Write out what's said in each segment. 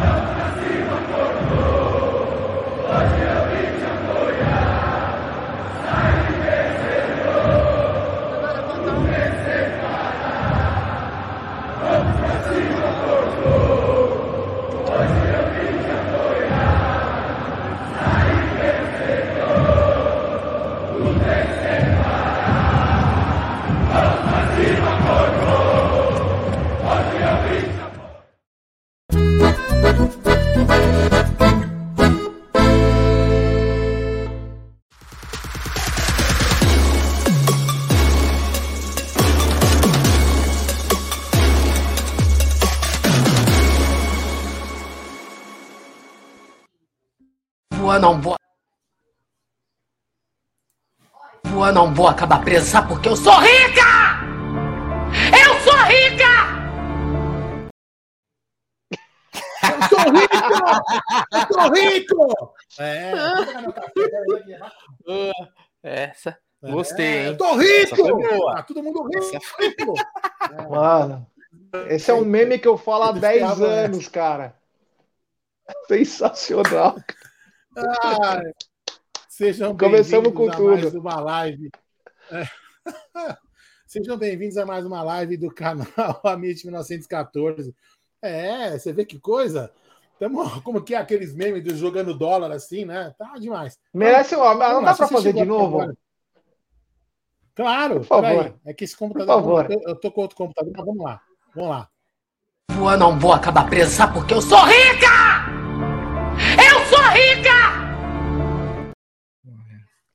Voa, não vou. Voa, não vou acabar presa, sabe porque eu sou rica! Eu sou rica! Eu sou rico! Eu sou rico! É, Essa. Gostei, é, hein? eu tô rico! Essa boa. Tá todo mundo rico! Essa. Mano, esse é um meme que eu falo há Eu 10 esperava anos, cara. Sensacional. Ai, sejam Começamos bem-vindos com a mais tudo. uma live. É. Sejam bem-vindos a mais uma live do canal Amit 1914. É, você vê que coisa? Tamo, como que é aqueles memes do jogando dólar assim, né? Tá demais. Merece uma. Não lá, dá você fazer de novo? agora- Claro, Por favor. peraí. É que esse computador. Por favor. Eu, eu tô com outro computador, mas vamos lá. Vamos lá. Voa, não vou acabar presa, porque eu sou rica! Eu sou rica!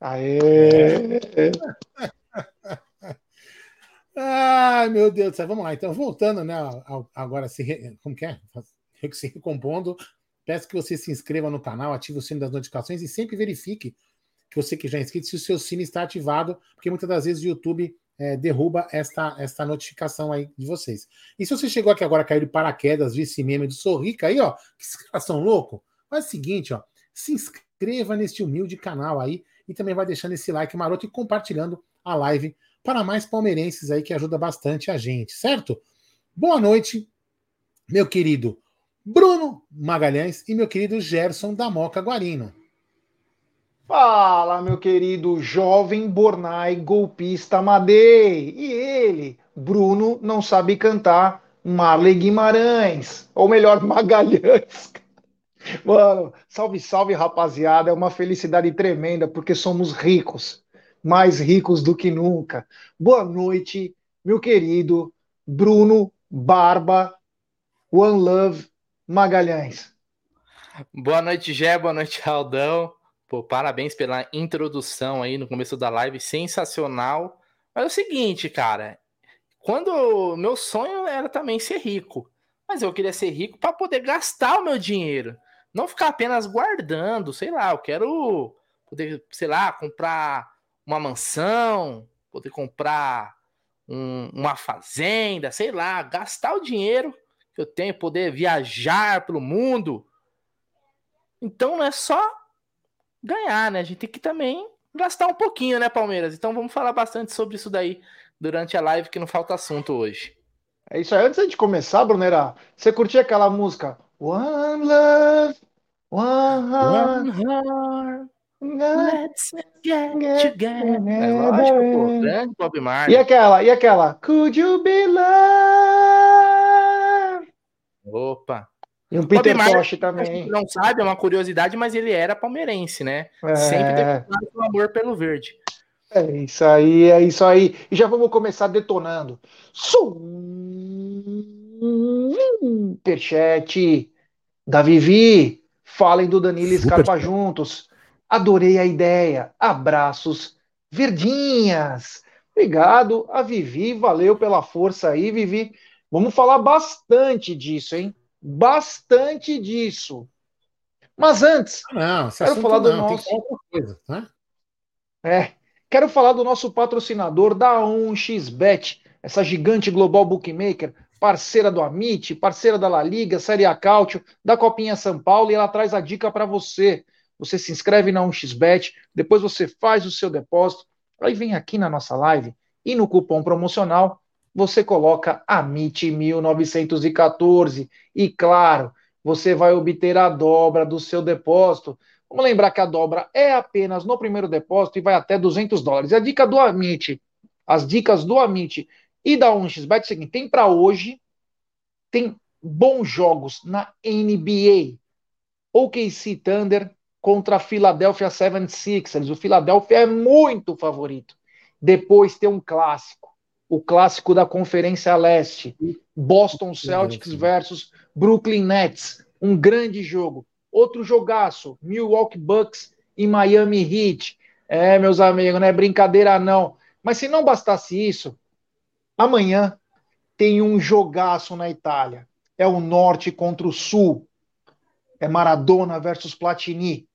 Aê! Ai, meu Deus do céu. Vamos lá. Então, voltando, né? Agora, se re- como que é? Se recompondo. Peço que você se inscreva no canal, ative o sino das notificações e sempre verifique que você que já é inscrito, se o seu sino está ativado, porque muitas das vezes o YouTube é, derruba esta, esta notificação aí de vocês. E se você chegou aqui agora, caiu de paraquedas, viu esse meme do Sorrica aí, ó, que são loucos, faz o seguinte, ó, se inscreva neste humilde canal aí e também vai deixando esse like maroto e compartilhando a live para mais palmeirenses aí que ajuda bastante a gente, certo? Boa noite, meu querido Bruno Magalhães e meu querido Gerson da Moca Guarino. Fala, meu querido jovem Bornai golpista Madei. E ele, Bruno, não sabe cantar Marley Guimarães. Ou melhor, Magalhães. Mano, salve, salve, rapaziada. É uma felicidade tremenda porque somos ricos. Mais ricos do que nunca. Boa noite, meu querido Bruno Barba One Love Magalhães. Boa noite, Gé. Boa noite, Aldão. Pô, parabéns pela introdução aí no começo da live, sensacional. Mas é o seguinte, cara, quando meu sonho era também ser rico, mas eu queria ser rico para poder gastar o meu dinheiro, não ficar apenas guardando, sei lá, eu quero poder, sei lá, comprar uma mansão, poder comprar um- uma fazenda, sei lá, gastar o dinheiro que eu tenho, poder viajar pelo mundo. Então não é só ganhar, né? A gente tem que também gastar um pouquinho, né, Palmeiras? Então vamos falar bastante sobre isso daí durante a live, que não falta assunto hoje. É isso aí. Antes de começar, Brunera, você curtia aquela música One Love, One Heart, One heart, let's get Get together. É lógico, pô. Grande Bob E Marley. aquela, e aquela Could You Be Loved? Opa. E um Peter Tosh gente também. não sabe, é uma curiosidade, mas ele era palmeirense, né? É. Sempre declarado o amor pelo verde. É isso aí, é isso aí. E já vamos começar detonando. Superchat da Vivi. Falem do Danilo e Scarpa juntos. Adorei a ideia. Abraços, verdinhas. Obrigado a Vivi. Valeu pela força aí, Vivi. Vamos falar bastante disso, hein? Bastante disso. Mas antes, Não, esse Quero falar do não, nosso. coisa, né? É, quero falar do nosso patrocinador da 1xBet, essa gigante global bookmaker, parceira do Amit, parceira da La Liga, Série A Cautio, da Copinha São Paulo, e ela traz a dica para você. Você se inscreve na 1xBet, depois você faz o seu depósito, aí vem aqui na nossa live e no cupom promocional você coloca AMIT1914 e claro, você vai obter a dobra do seu depósito. Vamos lembrar que a dobra é apenas no primeiro depósito e vai até 200 dólares. E a dica do Amit, as dicas do Amit e da 1xBet é o seguinte, tem para hoje, tem bons jogos na NBA. OKC Thunder contra a Philadelphia 76ers. O Philadelphia é muito favorito. Depois tem um clássico, o clássico da Conferência Leste, Boston Celtics versus Brooklyn Nets, um grande jogo. Outro jogaço, Milwaukee Bucks e Miami Heat. É, meus amigos, não é brincadeira não. Mas se não bastasse isso, amanhã tem um jogaço na Itália. É o norte contra o sul. É Maradona versus Platini.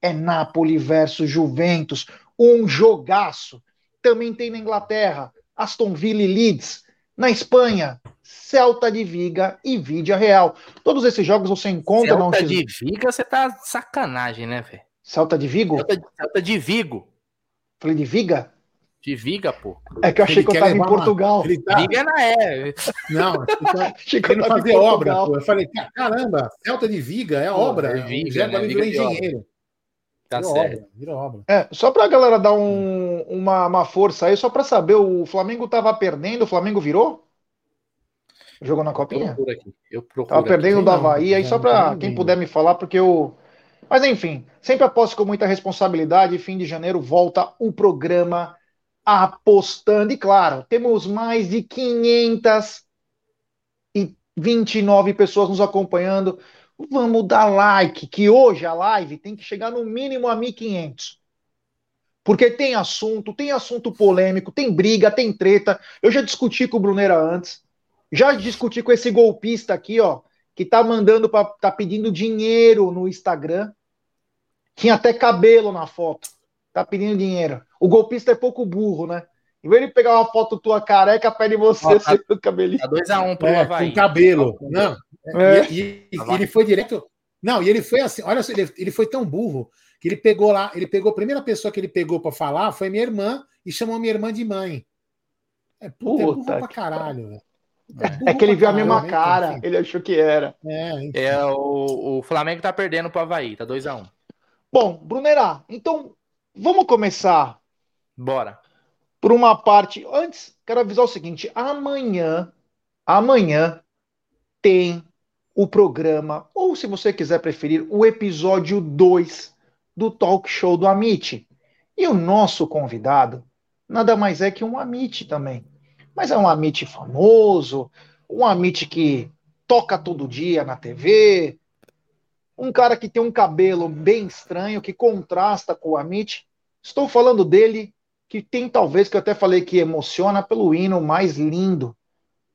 É Napoli versus Juventus. Um jogaço. Também tem na Inglaterra, Aston Villa e Leeds. Na Espanha, Celta de Viga e Vídea Real. Todos esses jogos você encontra Celta no de Viga, você tá sacanagem, né, velho? Celta de Vigo? Celta, Celta, de Vigo. Falei de Viga? De Viga, pô. É que eu achei ele que eu tava em Portugal. Uma... Tá... Viga não é. Não, achei que eu fazer obra, pô. Eu falei, caramba, Celta de Viga é pô, obra. É Viga, né? Viga engenheiro. Tá virou certo. Obra, virou obra. É, só pra galera dar um, uma, uma força aí, só pra saber, o Flamengo tava perdendo, o Flamengo virou? Jogou na copinha? Eu aqui. Eu procuro tava perdendo do Havaí, aí só pra quem puder me falar, porque eu... Mas enfim, sempre aposto com muita responsabilidade, fim de janeiro volta o programa Apostando. E claro, temos mais de 529 pessoas nos acompanhando Vamos dar like, que hoje a live tem que chegar no mínimo a 1.500. Porque tem assunto, tem assunto polêmico, tem briga, tem treta. Eu já discuti com o Brunera antes. Já discuti com esse golpista aqui, ó, que tá mandando para tá pedindo dinheiro no Instagram. Tinha até cabelo na foto. Tá pedindo dinheiro. O golpista é pouco burro, né? Em vez de pegar uma foto tua careca, pede você ó, tá, o cabelinho. Tá 2x1 um pro é, Com cabelo. Não, é. E, e, ele foi direto. Não, e ele foi assim, olha só, ele, ele foi tão burro que ele pegou lá, ele pegou a primeira pessoa que ele pegou para falar foi minha irmã e chamou minha irmã de mãe. É, puta, é burro pra caralho, É, é que ele viu a mesma cara, ele achou que era. É, é o, o Flamengo tá perdendo pro Havaí, tá 2x1. Um. Bom, Brunerá, então vamos começar. Bora. Por uma parte. Antes, quero avisar o seguinte: amanhã, amanhã tem o programa, ou se você quiser preferir, o episódio 2 do talk show do Amit. E o nosso convidado nada mais é que um Amit também. Mas é um Amit famoso, um Amit que toca todo dia na TV, um cara que tem um cabelo bem estranho, que contrasta com o Amit. Estou falando dele, que tem talvez, que eu até falei que emociona pelo hino mais lindo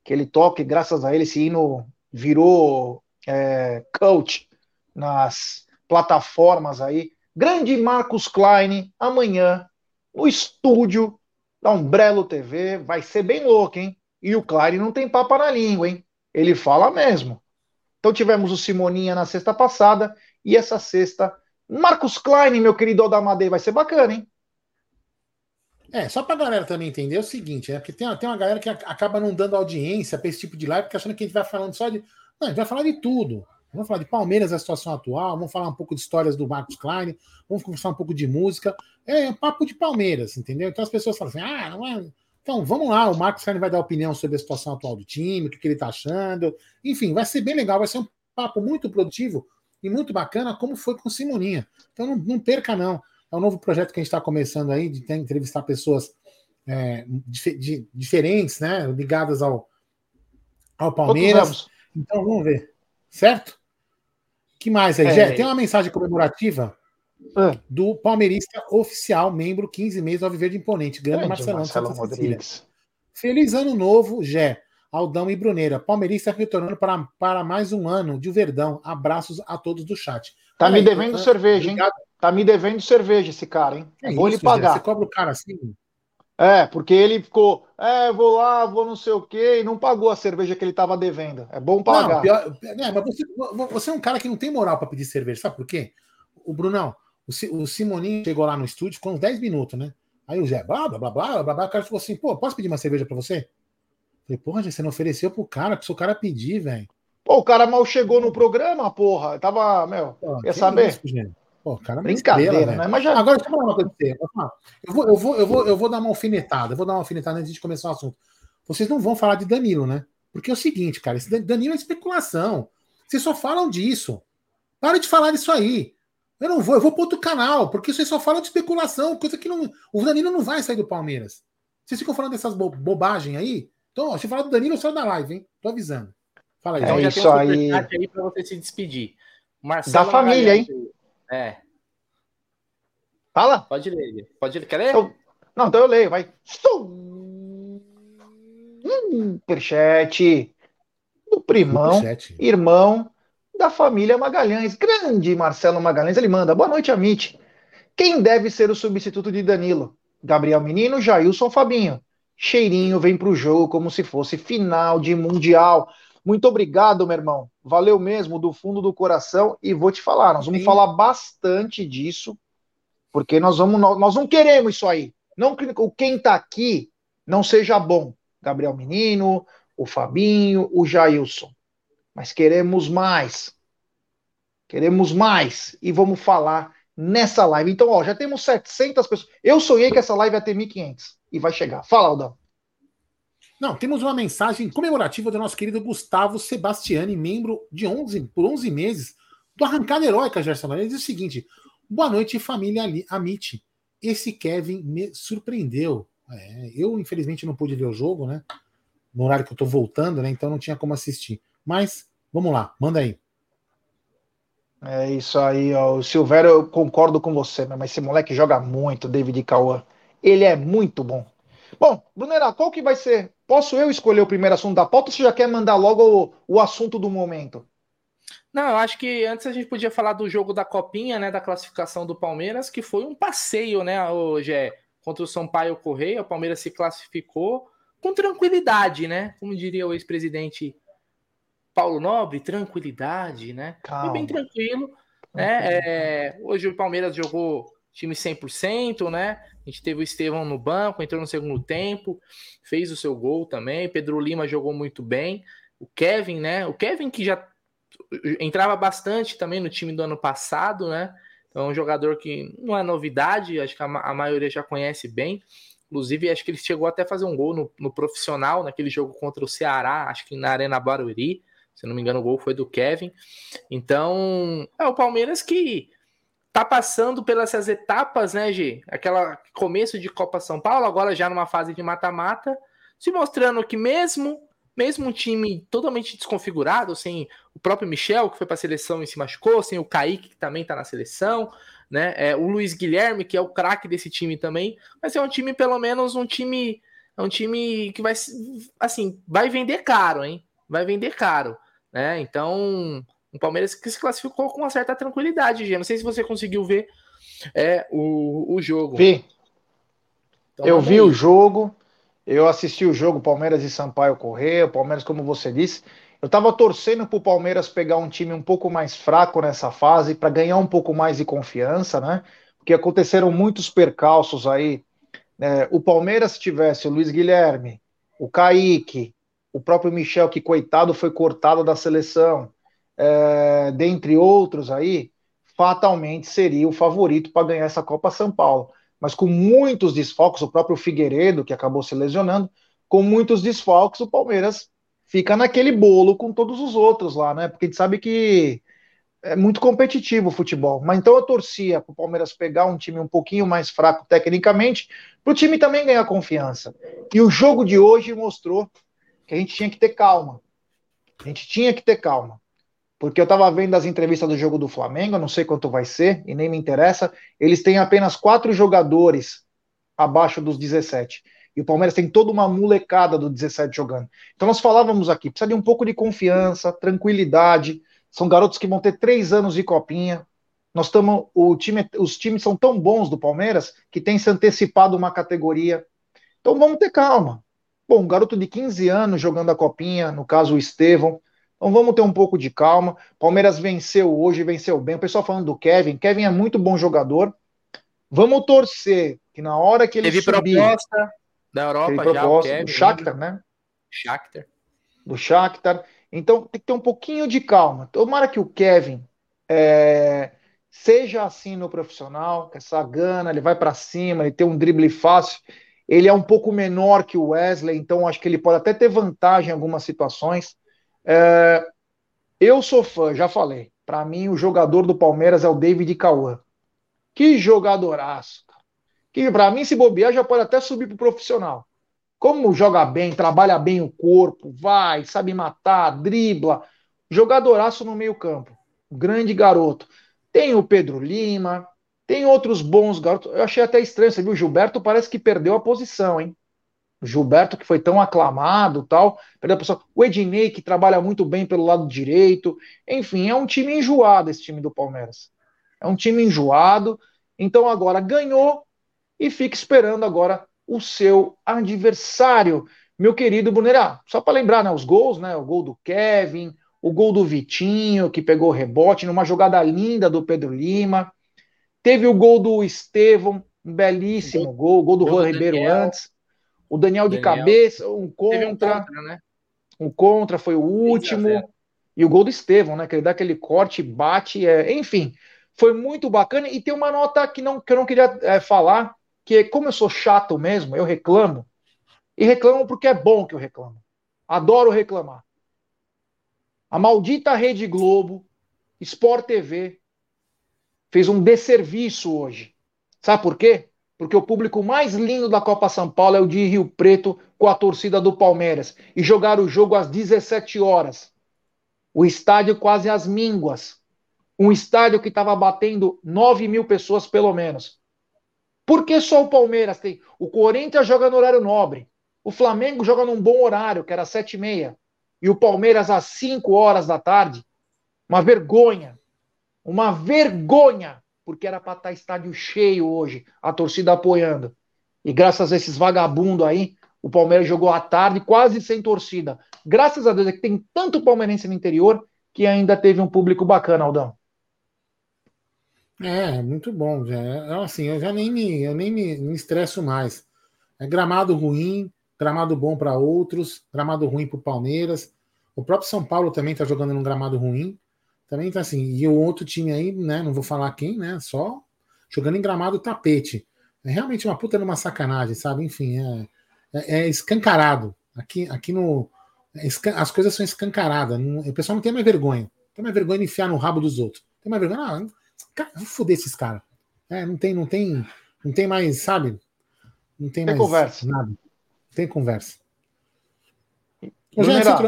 que ele toca, e graças a ele esse hino virou é, coach nas plataformas aí. Grande Marcos Klein, amanhã, no estúdio da Umbrello TV. Vai ser bem louco, hein? E o Klein não tem papo na língua, hein? Ele fala mesmo. Então tivemos o Simoninha na sexta passada e essa sexta. Marcos Klein, meu querido Odamadei, vai ser bacana, hein? É, só pra galera também entender é o seguinte, é porque tem, tem uma galera que acaba não dando audiência para esse tipo de live, porque achando que a gente vai falando só de. Não, a gente vai falar de tudo. Vamos falar de Palmeiras, a situação atual, vamos falar um pouco de histórias do Marcos Klein, vamos conversar um pouco de música. É, é papo de Palmeiras, entendeu? Então as pessoas falam assim, ah, não é. Então, vamos lá, o Marcos Klein vai dar opinião sobre a situação atual do time, o que, que ele tá achando. Enfim, vai ser bem legal, vai ser um papo muito produtivo e muito bacana, como foi com Simoninha. Então não, não perca, não. É um novo projeto que a gente está começando aí, de entrevistar pessoas é, de, diferentes, né? Ligadas ao, ao Palmeiras. Então vamos ver. Certo? que mais aí, é, Gé? Tem uma mensagem comemorativa é. do palmeirista oficial, membro 15 meses ao Viver de Imponente, grande Marcelão Marcelo Rodrigues. Feliz ano novo, Gé, Aldão e Bruneira. Palmeirista retornando para, para mais um ano de Verdão. Abraços a todos do chat. Tá me devendo cerveja, hein? Tá me devendo cerveja esse cara, hein? É vou isso, lhe pagar. Você cobra o cara assim? É, porque ele ficou, é, vou lá, vou não sei o quê, e não pagou a cerveja que ele estava devendo. É bom pagar. Não, pior, é, mas você, você, é um cara que não tem moral para pedir cerveja, sabe por quê? O Brunão, o, o Simoninho chegou lá no estúdio, ficou uns 10 minutos, né? Aí o Zé, blá, blá, blá, blá, blá, blá, o cara falou assim, pô, posso pedir uma cerveja para você? Eu falei, porra, você não ofereceu pro cara, se o cara pedir, velho. Pô, o cara mal chegou no programa, porra. Tava, meu, Pô, quer saber? Isso, Pô, cara, é Brincadeira, estrela, né? Mas já... Agora, deixa eu falar uma coisa pra você. Eu vou, eu, vou, eu, vou, eu vou dar uma alfinetada. Eu vou dar uma alfinetada antes de começar o assunto. Vocês não vão falar de Danilo, né? Porque é o seguinte, cara, esse Danilo é especulação. Vocês só falam disso. Para de falar disso aí. Eu não vou, eu vou para outro canal, porque vocês só falam de especulação, coisa que não. O Danilo não vai sair do Palmeiras. Vocês ficam falando dessas bo bobagens aí? Então, ó, se falar do Danilo, eu saio da live, hein? Tô avisando. Fala aí. Então, é já isso tem um aí. aí para você se despedir. Marcelo da família, hein? É. Fala. Pode ler. Pode ler. Quer ler? Então, não, então eu leio, vai. Superchat do primão, Superchat. irmão da família Magalhães. Grande Marcelo Magalhães. Ele manda: Boa noite, Amit. Quem deve ser o substituto de Danilo? Gabriel Menino, Jailson Fabinho. Cheirinho vem para o jogo como se fosse final de Mundial. Muito obrigado, meu irmão. Valeu mesmo, do fundo do coração. E vou te falar, nós vamos Sim. falar bastante disso, porque nós vamos, nós não queremos isso aí. Não que quem está aqui não seja bom. Gabriel Menino, o Fabinho, o Jailson. Mas queremos mais. Queremos mais. E vamos falar nessa live. Então, ó, já temos 700 pessoas. Eu sonhei que essa live ia ter 1.500. E vai chegar. Fala, Aldão. Não, temos uma mensagem comemorativa do nosso querido Gustavo Sebastiani, membro de 11, por 11 meses do Arrancada Heróica, Gerson. Ele diz o seguinte: Boa noite, família Amit. Esse Kevin me surpreendeu. É, eu, infelizmente, não pude ver o jogo, né? No horário que eu tô voltando, né? Então não tinha como assistir. Mas, vamos lá, manda aí. É isso aí, ó. O Silvério, eu concordo com você, mas esse moleque joga muito, David Cauã. Ele é muito bom. Bom, Brunera, qual que vai ser? Posso eu escolher o primeiro assunto da pauta ou você já quer mandar logo o, o assunto do momento? Não, eu acho que antes a gente podia falar do jogo da Copinha, né, da classificação do Palmeiras, que foi um passeio, né, hoje é contra o Sampaio Correia, o Palmeiras se classificou com tranquilidade, né? Como diria o ex-presidente Paulo Nobre, tranquilidade, né? Calma. Foi bem tranquilo, né? É, hoje o Palmeiras jogou time 100%, né? A gente teve o Estevão no banco, entrou no segundo tempo, fez o seu gol também. Pedro Lima jogou muito bem. O Kevin, né? O Kevin que já entrava bastante também no time do ano passado, né? Então é um jogador que não é novidade, acho que a, a maioria já conhece bem. Inclusive, acho que ele chegou até a fazer um gol no, no, profissional, naquele jogo contra o Ceará, acho que na Arena Barueri. Se não me engano, o gol foi do Kevin. Então, é o Palmeiras que tá passando pelas essas etapas, né, G? Aquela começo de Copa São Paulo, agora já numa fase de mata-mata, se mostrando que mesmo mesmo um time totalmente desconfigurado, sem o próprio Michel, que foi para a seleção e se machucou, sem o Kaique, que também está na seleção, né? É, o Luiz Guilherme, que é o craque desse time também, vai ser um time, pelo menos, um time. É um time que vai assim, vai vender caro, hein? Vai vender caro, né? Então, um Palmeiras que se classificou com uma certa tranquilidade, Gê. Não sei se você conseguiu ver é, o, o jogo. Vi. Então, eu vi aí. o jogo, eu assisti o jogo Palmeiras e Sampaio correr. O Palmeiras, como você disse, eu estava torcendo para o Palmeiras pegar um time um pouco mais fraco nessa fase para ganhar um pouco mais de confiança, né? Porque aconteceram muitos percalços aí. É, o Palmeiras tivesse o Luiz Guilherme, o Kaique, o próprio Michel, que coitado foi cortado da seleção é, dentre outros aí, fatalmente seria o favorito para ganhar essa Copa São Paulo. Mas com muitos desfalques, o próprio Figueiredo, que acabou se lesionando, com muitos desfalques, o Palmeiras fica naquele bolo com todos os outros lá, né? Porque a gente sabe que é muito competitivo o futebol. Mas então eu torcia para o Palmeiras pegar um time um pouquinho mais fraco tecnicamente, para o time também ganhar confiança. E o jogo de hoje mostrou que a gente tinha que ter calma. A gente tinha que ter calma porque eu estava vendo as entrevistas do jogo do Flamengo, não sei quanto vai ser e nem me interessa. Eles têm apenas quatro jogadores abaixo dos 17. E o Palmeiras tem toda uma molecada do 17 jogando. Então nós falávamos aqui, precisa de um pouco de confiança, tranquilidade. São garotos que vão ter três anos de copinha. Nós estamos, time, os times são tão bons do Palmeiras que tem se antecipado uma categoria. Então vamos ter calma. Bom, um garoto de 15 anos jogando a copinha, no caso o Estevão, então vamos ter um pouco de calma. Palmeiras venceu hoje, venceu bem. O pessoal falando do Kevin, Kevin é muito bom jogador. Vamos torcer que na hora que ele Teve subir, proposta da Europa já, proposta, Kevin, do Shakhtar, né? Shakhtar. Do Shakhtar. Então tem que ter um pouquinho de calma. Tomara que o Kevin é, seja assim no profissional, com essa gana, ele vai para cima, ele tem um drible fácil. Ele é um pouco menor que o Wesley, então acho que ele pode até ter vantagem em algumas situações. É, eu sou fã, já falei. Para mim, o jogador do Palmeiras é o David Cauã. Que jogadoraço. Que para mim, se bobear, já pode até subir pro profissional. Como joga bem, trabalha bem o corpo, vai, sabe matar, dribla. Jogadoraço no meio-campo. Grande garoto. Tem o Pedro Lima, tem outros bons garotos. Eu achei até estranho, você viu? O Gilberto parece que perdeu a posição, hein? Gilberto, que foi tão aclamado tal, perdeu a posição. O Ednei, que trabalha muito bem pelo lado direito. Enfim, é um time enjoado esse time do Palmeiras. É um time enjoado. Então agora ganhou e fica esperando agora o seu adversário, meu querido Bunerá. Só para lembrar, né, os gols, né, o gol do Kevin, o gol do Vitinho, que pegou rebote numa jogada linda do Pedro Lima. Teve o gol do Estevão, um belíssimo gol, gol do Juan Ribeiro Daniel. antes. O Daniel, Daniel, de cabeça, um contra. Um contra, né? um contra foi o último. E o gol do Estevão, né? Que ele dá aquele corte, bate, é... enfim. Foi muito bacana. E tem uma nota que, não, que eu não queria é, falar, que como eu sou chato mesmo, eu reclamo. E reclamo porque é bom que eu reclamo. Adoro reclamar. A maldita Rede Globo, Sport TV, fez um desserviço hoje. Sabe por quê? Porque o público mais lindo da Copa São Paulo é o de Rio Preto com a torcida do Palmeiras. E jogaram o jogo às 17 horas. O estádio quase às mínguas. Um estádio que estava batendo 9 mil pessoas pelo menos. Por que só o Palmeiras tem? O Corinthians joga no horário nobre. O Flamengo joga num bom horário, que era 7 e meia. E o Palmeiras às 5 horas da tarde. Uma vergonha. Uma vergonha, porque era para estar tá estádio cheio hoje, a torcida apoiando. E graças a esses vagabundos aí, o Palmeiras jogou à tarde quase sem torcida. Graças a Deus é que tem tanto palmeirense no interior que ainda teve um público bacana, Aldão. É, muito bom. Já. É, assim, eu já nem me, eu nem me, me estresso mais. É gramado ruim, gramado bom para outros, gramado ruim para o Palmeiras. O próprio São Paulo também está jogando num gramado ruim. Também tá assim. E o outro time aí, né? Não vou falar quem, né? Só jogando em gramado tapete. É realmente uma puta numa sacanagem, sabe? Enfim, é, é, é escancarado. Aqui, aqui no. É as coisas são escancaradas. Não, o pessoal não tem mais vergonha. Não tem mais vergonha de enfiar no rabo dos outros. Tem mais vergonha. Ah, cara, vou foder esses caras. É, não tem, não tem, não tem mais, sabe? Não tem, tem mais conversa. nada. Não tem conversa.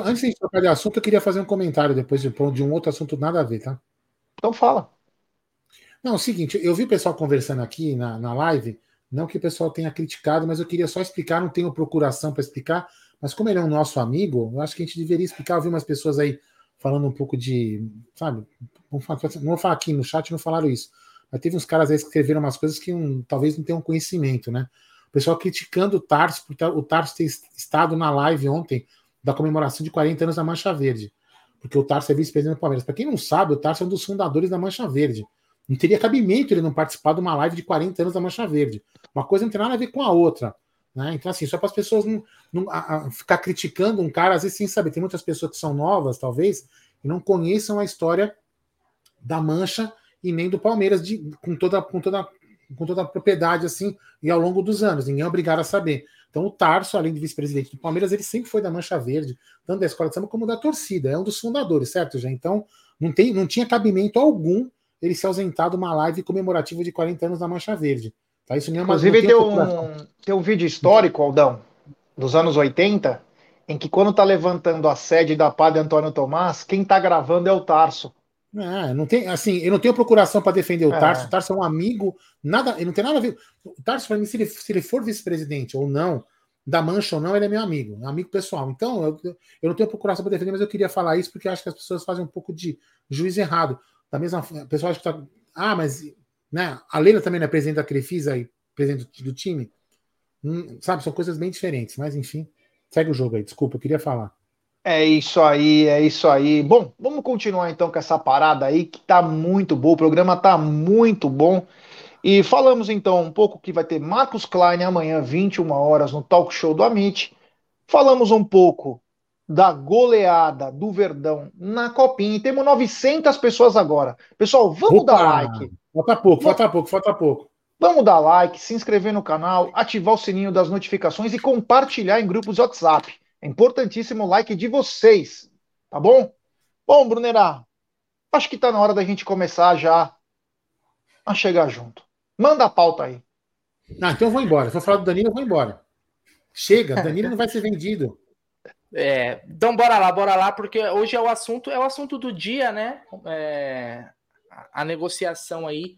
Antes de trocar de assunto, eu queria fazer um comentário depois de, de um outro assunto nada a ver, tá? Então fala. Não, é o seguinte, eu vi o pessoal conversando aqui na, na live, não que o pessoal tenha criticado, mas eu queria só explicar, não tenho procuração para explicar, mas como ele é um nosso amigo, eu acho que a gente deveria explicar. Eu vi umas pessoas aí falando um pouco de, sabe, não vou falar aqui no chat, não falaram isso, mas teve uns caras aí que escreveram umas coisas que um, talvez não tenham conhecimento, né? O pessoal criticando o Tarso, porque o Tarso ter estado na live ontem da comemoração de 40 anos da Mancha Verde. Porque o Tarso é vice-presidente do Palmeiras. Para quem não sabe, o Tarso é um dos fundadores da Mancha Verde. Não teria cabimento ele não participar de uma live de 40 anos da Mancha Verde. Uma coisa não tem nada a ver com a outra. Né? Então, assim, só para as pessoas não, não a, a ficar criticando um cara, às vezes sem saber. Tem muitas pessoas que são novas, talvez, e não conheçam a história da Mancha e nem do Palmeiras de, com, toda, com, toda, com toda a propriedade, assim, e ao longo dos anos. Ninguém é obrigado a saber. Então o Tarso, além de vice-presidente do Palmeiras, ele sempre foi da Mancha Verde, tanto da escola de samba como da torcida. É um dos fundadores, certo, já? Então não, tem, não tinha cabimento algum ele se ausentar de uma live comemorativa de 40 anos da Mancha Verde. Tá? Isso nem é uma, Inclusive tem um, tem um vídeo histórico, Aldão, dos anos 80, em que quando tá levantando a sede da Padre Antônio Tomás, quem tá gravando é o Tarso. É, não tem, assim, eu não tenho procuração para defender o é. Tarso. O Tarso é um amigo, nada, ele não tem nada a ver. O Tarso, para mim, se ele, se ele for vice-presidente ou não, da mancha ou não, ele é meu amigo, é amigo pessoal. Então, eu, eu não tenho procuração para defender, mas eu queria falar isso porque eu acho que as pessoas fazem um pouco de juiz errado. Da mesma a pessoa acha que tá. Ah, mas né, a Leila também não é presidente da Crefisa e presidente do, do time. Hum, sabe, são coisas bem diferentes, mas enfim, segue o jogo aí. Desculpa, eu queria falar. É isso aí, é isso aí. Bom, vamos continuar então com essa parada aí que tá muito bom. O programa tá muito bom. E falamos então um pouco que vai ter Marcos Klein amanhã, 21 horas, no talk show do Amit. Falamos um pouco da goleada do Verdão na Copinha. E temos 900 pessoas agora. Pessoal, vamos Opa, dar like. Falta pouco, falta pouco, falta pouco. Vamos dar like, se inscrever no canal, ativar o sininho das notificações e compartilhar em grupos WhatsApp. É importantíssimo o like de vocês, tá bom? Bom, Brunerá, acho que tá na hora da gente começar já a chegar junto. Manda a pauta aí. Ah, então eu vou embora. Se eu falar do Danilo, eu vou embora. Chega, Danilo não vai ser vendido. É, então bora lá, bora lá, porque hoje é o assunto, é o assunto do dia, né? É, a negociação aí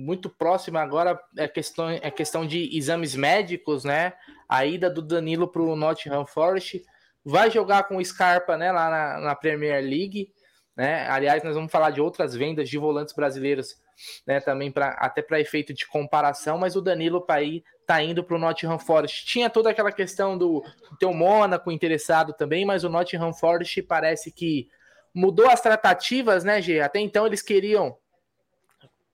muito próxima agora é questão, é questão de exames médicos, né? A ida do Danilo para o Nottingham Forest vai jogar com o Scarpa, né? Lá na, na Premier League, né? Aliás, nós vamos falar de outras vendas de volantes brasileiros, né? Também para até para efeito de comparação, mas o Danilo para ir tá indo para o Nottingham Forest. Tinha toda aquela questão do ter o Mônaco interessado também, mas o Nottingham Forest parece que mudou as tratativas, né, Gê? Até então eles queriam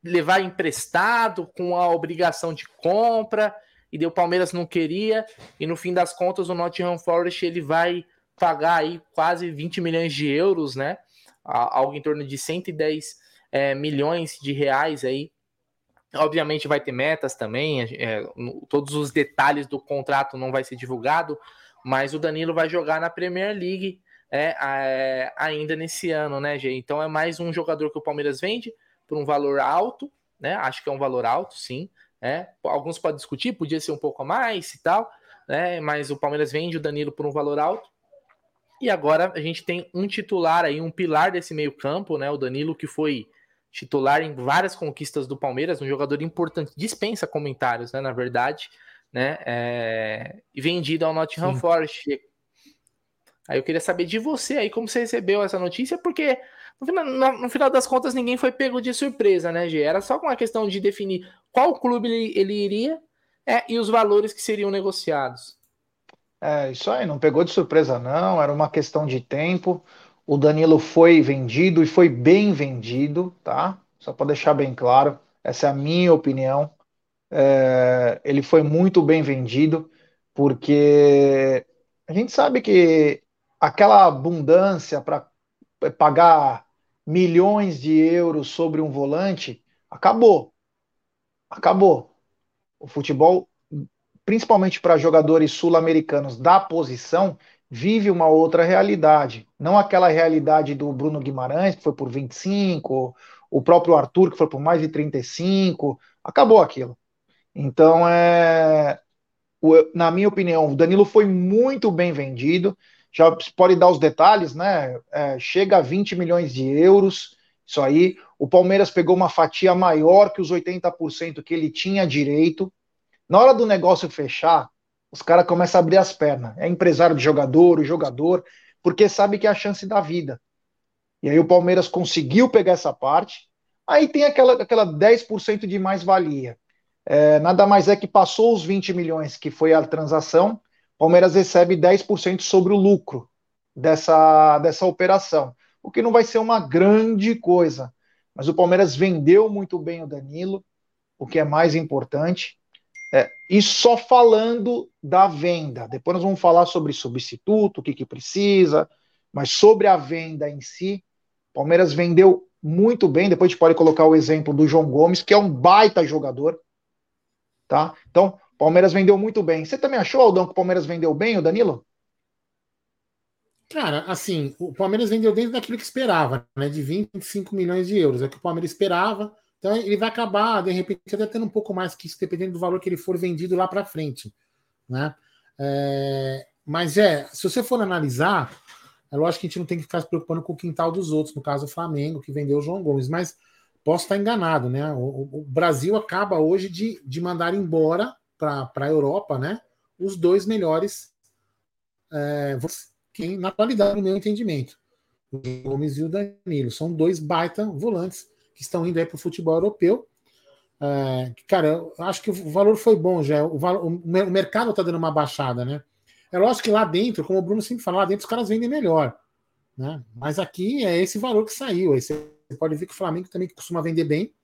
levar emprestado com a obrigação de compra, e o Palmeiras não queria, e no fim das contas o Nottingham Forest ele vai pagar aí quase 20 milhões de euros, né? Algo em torno de 110 é, milhões de reais aí Obviamente vai ter metas também, é, todos os detalhes do contrato não vai ser divulgado, mas o Danilo vai jogar na Premier League é, é, ainda nesse ano, né, Gê? Então é mais um jogador que o Palmeiras vende por um valor alto, né? Acho que é um valor alto, sim. É. Alguns podem discutir, podia ser um pouco a mais e tal, né? Mas o Palmeiras vende o Danilo por um valor alto. E agora a gente tem um titular aí, um pilar desse meio-campo, né? O Danilo que foi titular em várias conquistas do Palmeiras, um jogador importante, dispensa comentários, né, na verdade, né, é, e vendido ao Nottingham Sim. Forest. Aí eu queria saber de você aí, como você recebeu essa notícia, porque no final, no final das contas ninguém foi pego de surpresa, né, Gê? Era só com a questão de definir qual clube ele, ele iria é, e os valores que seriam negociados. É, isso aí, não pegou de surpresa, não, era uma questão de tempo. O Danilo foi vendido e foi bem vendido, tá? Só para deixar bem claro, essa é a minha opinião. É, ele foi muito bem vendido, porque a gente sabe que aquela abundância para pagar milhões de euros sobre um volante acabou. Acabou. O futebol, principalmente para jogadores sul-americanos da posição, vive uma outra realidade. Não aquela realidade do Bruno Guimarães, que foi por 25, o próprio Arthur, que foi por mais de 35. Acabou aquilo. Então, é, na minha opinião, o Danilo foi muito bem vendido. Já pode dar os detalhes, né? É, chega a 20 milhões de euros. Isso aí. O Palmeiras pegou uma fatia maior que os 80% que ele tinha direito. Na hora do negócio fechar, os caras começam a abrir as pernas. É empresário de jogador, o jogador, porque sabe que é a chance da vida. E aí o Palmeiras conseguiu pegar essa parte. Aí tem aquela, aquela 10% de mais-valia. É, nada mais é que passou os 20 milhões que foi a transação, Palmeiras recebe 10% sobre o lucro dessa, dessa operação. O que não vai ser uma grande coisa. Mas o Palmeiras vendeu muito bem o Danilo, o que é mais importante. É, e só falando da venda. Depois nós vamos falar sobre substituto, o que, que precisa, mas sobre a venda em si, Palmeiras vendeu muito bem. Depois a gente pode colocar o exemplo do João Gomes, que é um baita jogador. Tá? Então, Palmeiras vendeu muito bem. Você também achou, Aldão, que o Palmeiras vendeu bem, o Danilo? Cara, assim, o Palmeiras vendeu dentro daquilo que esperava, né? De 25 milhões de euros. É o que o Palmeiras esperava. Então ele vai acabar, de repente, até tendo um pouco mais que isso, dependendo do valor que ele for vendido lá para frente. Né? É, mas é, se você for analisar, é lógico que a gente não tem que ficar se preocupando com o quintal dos outros, no caso o Flamengo, que vendeu o João Gomes, mas posso estar enganado, né? O, o Brasil acaba hoje de, de mandar embora para a Europa, né? Os dois melhores é, quem, na atualidade, no meu entendimento. O Gomes e o Danilo. São dois baita volantes que estão indo aí para o futebol europeu. É, cara, acho que o valor foi bom já. O, o, o mercado está dando uma baixada, né? É lógico que lá dentro, como o Bruno sempre fala, lá dentro os caras vendem melhor. Né? Mas aqui é esse valor que saiu. Aí você pode ver que o Flamengo também costuma vender bem.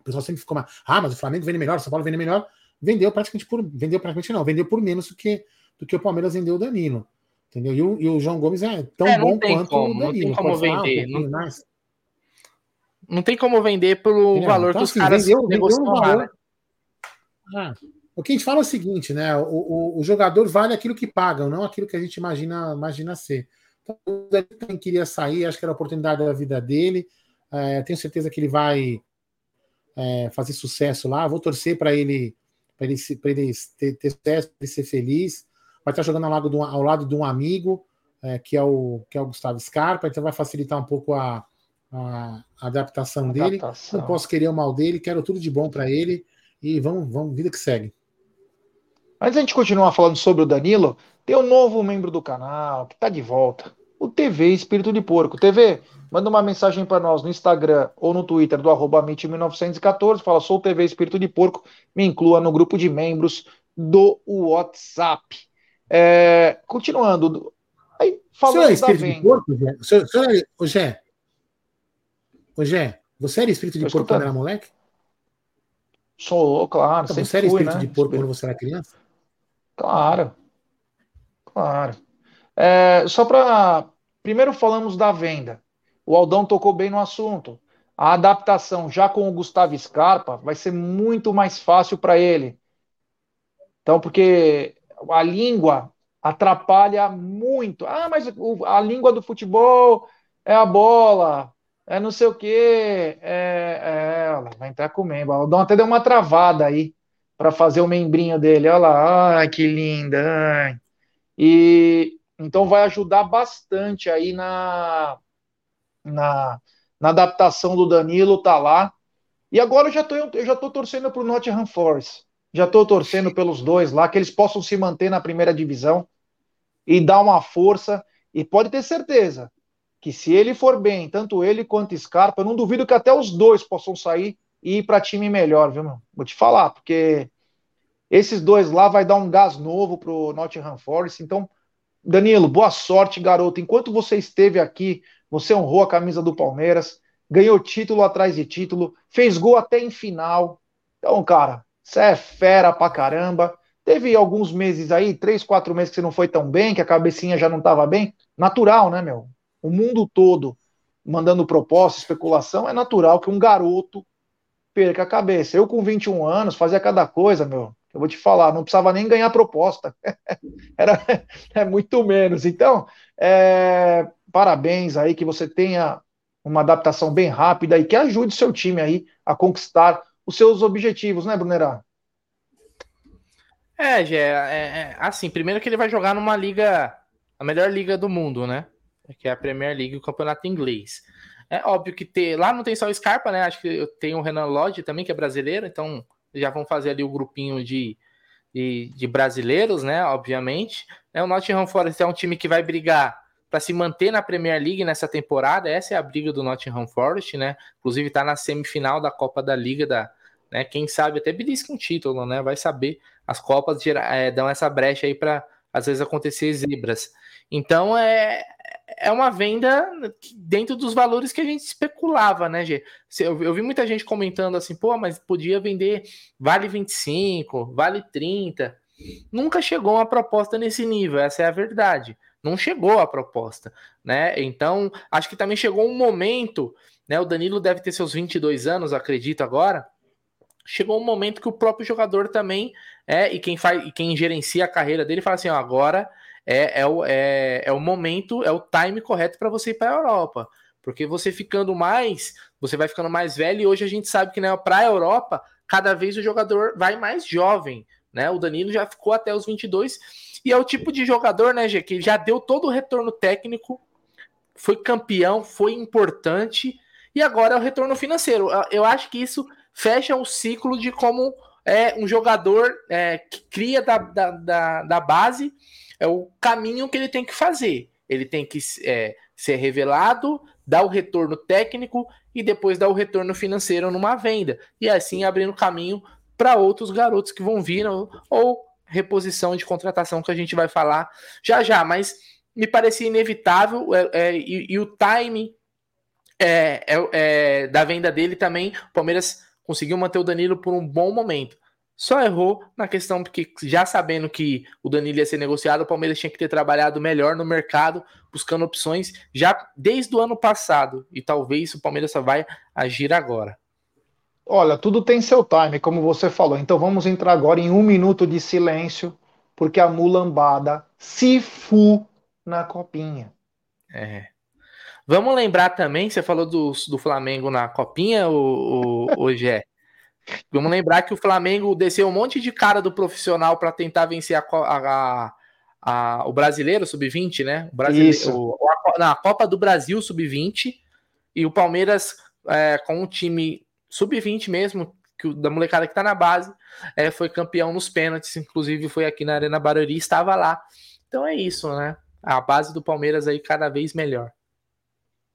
O pessoal sempre ficou mais. Ah, mas o Flamengo vende melhor, o São Paulo vende melhor. Vendeu praticamente por. Vendeu praticamente não, vendeu por menos do que, do que o Palmeiras vendeu o Danilo. Entendeu? E o, e o João Gomes é tão é, bom quanto como, o Danilo. Não tem como vender. Um não, mais. não tem como vender pelo Entendeu? valor então, que os assim, caras vendeu, vendeu um valor, né? ah, o que a gente fala é o seguinte, né? O, o, o, jogador vale aquilo que paga, não aquilo que a gente imagina, imagina ser. Então, ele queria sair, acho que era a oportunidade da vida dele. É, tenho certeza que ele vai é, fazer sucesso lá. Vou torcer para ele, para ele, ele ter, ter sucesso, para ele ser feliz. Vai estar jogando ao lado de um, ao lado de um amigo, é, que, é o, que é o Gustavo Scarpa, então vai facilitar um pouco a, a, a adaptação, dele. Não posso querer o mal dele, quero tudo de bom para ele e vamos, vamos, vida que segue. Antes a gente continuar falando sobre o Danilo, tem um novo membro do canal que está de volta. O TV Espírito de Porco. TV, manda uma mensagem para nós no Instagram ou no Twitter do arroba 1914 fala, sou TV Espírito de Porco, me inclua no grupo de membros do WhatsApp. É, continuando, aí falando é espírito da venda. De porco, Gé? O senhor, o senhor o Gé, o Gé, você era espírito de porco quando era moleque? Sou, claro. Então, você era fui, espírito né? de porco quando você era criança? Claro. Claro. É, só para. Primeiro falamos da venda. O Aldão tocou bem no assunto. A adaptação já com o Gustavo Scarpa vai ser muito mais fácil para ele. Então, porque a língua atrapalha muito. Ah, mas a língua do futebol é a bola, é não sei o quê. É, é, vai entrar com o membro. O Aldão até deu uma travada aí para fazer o membrinho dele. Olha lá, ai, que linda. Ai. E então vai ajudar bastante aí na, na, na adaptação do Danilo, tá lá. E agora eu já tô, eu já tô torcendo pro Nottingham Forest. Já tô torcendo pelos dois lá, que eles possam se manter na primeira divisão e dar uma força. E pode ter certeza que se ele for bem, tanto ele quanto Scarpa, eu não duvido que até os dois possam sair e ir para time melhor, viu, meu? Vou te falar, porque esses dois lá vai dar um gás novo pro Nottingham Forest. Então, Danilo, boa sorte, garoto. Enquanto você esteve aqui, você honrou a camisa do Palmeiras, ganhou título atrás de título, fez gol até em final. Então, cara, você é fera pra caramba. Teve alguns meses aí, três, quatro meses que você não foi tão bem, que a cabecinha já não estava bem. Natural, né, meu? O mundo todo mandando proposta, especulação, é natural que um garoto perca a cabeça. Eu, com 21 anos, fazia cada coisa, meu. Eu vou te falar, não precisava nem ganhar proposta. Era é muito menos. Então, é, parabéns aí que você tenha uma adaptação bem rápida e que ajude seu time aí a conquistar os seus objetivos, né, Brunerá? É, Gé, é, é, assim, primeiro que ele vai jogar numa liga, a melhor liga do mundo, né? Que é a Premier League, o campeonato inglês. É óbvio que ter, lá não tem só o Scarpa, né? Acho que tem o Renan Lodge também, que é brasileiro, então já vão fazer ali o grupinho de, de, de brasileiros, né? Obviamente. É, o Nottingham Forest é um time que vai brigar para se manter na Premier League nessa temporada. Essa é a briga do Nottingham Forest, né? Inclusive está na semifinal da Copa da Liga da, né? Quem sabe até belisca um título, né? Vai saber. As Copas é, dão essa brecha aí para às vezes acontecer zebras. Então é é uma venda dentro dos valores que a gente especulava, né, Gê? Eu, vi muita gente comentando assim, pô, mas podia vender vale 25, vale 30. Nunca chegou uma proposta nesse nível, essa é a verdade. Não chegou a proposta, né? Então, acho que também chegou um momento, né? O Danilo deve ter seus 22 anos, acredito agora. Chegou um momento que o próprio jogador também é, e quem faz e quem gerencia a carreira dele fala assim: ó, agora é, é, o, é, é o momento, é o time correto para você ir para a Europa. Porque você ficando mais, você vai ficando mais velho, e hoje a gente sabe que né, para a Europa, cada vez o jogador vai mais jovem. Né? O Danilo já ficou até os 22 e é o tipo de jogador, né, Gê, que já deu todo o retorno técnico, foi campeão, foi importante e agora é o retorno financeiro. Eu acho que isso fecha o ciclo de como é um jogador é, que cria da, da, da, da base é o caminho que ele tem que fazer. Ele tem que é, ser revelado, dar o retorno técnico e depois dar o retorno financeiro numa venda. E assim abrindo caminho para outros garotos que vão vir, ou, ou, reposição de contratação que a gente vai falar já já. Mas me parecia inevitável é, é, e, e, o time é, é, é, da venda dele também. O Palmeiras conseguiu manter o Danilo por um bom momento. Só errou na questão porque já sabendo que o Danilo ia ser negociado, o Palmeiras tinha que ter trabalhado melhor no mercado, buscando opções já desde o ano passado. E talvez o Palmeiras só vai agir agora. Olha, tudo tem seu time, como você falou. Então vamos entrar agora em um minuto de silêncio, porque a mulambada se fu na copinha. É. Vamos lembrar também, você falou do, do Flamengo na copinha, o, o, o Gé. Vamos lembrar que o Flamengo desceu um monte de cara do profissional para tentar vencer a, a, a, o brasileiro sub-20, né? O brasileiro, o, a, Copa do Brasil sub-20 e o Palmeiras é, com um time sub-20 mesmo, que, da molecada que tá na base, é, foi campeão nos pênaltis, inclusive foi aqui na Arena Barueri, estava lá. Então é isso, né? A base do Palmeiras aí cada vez melhor.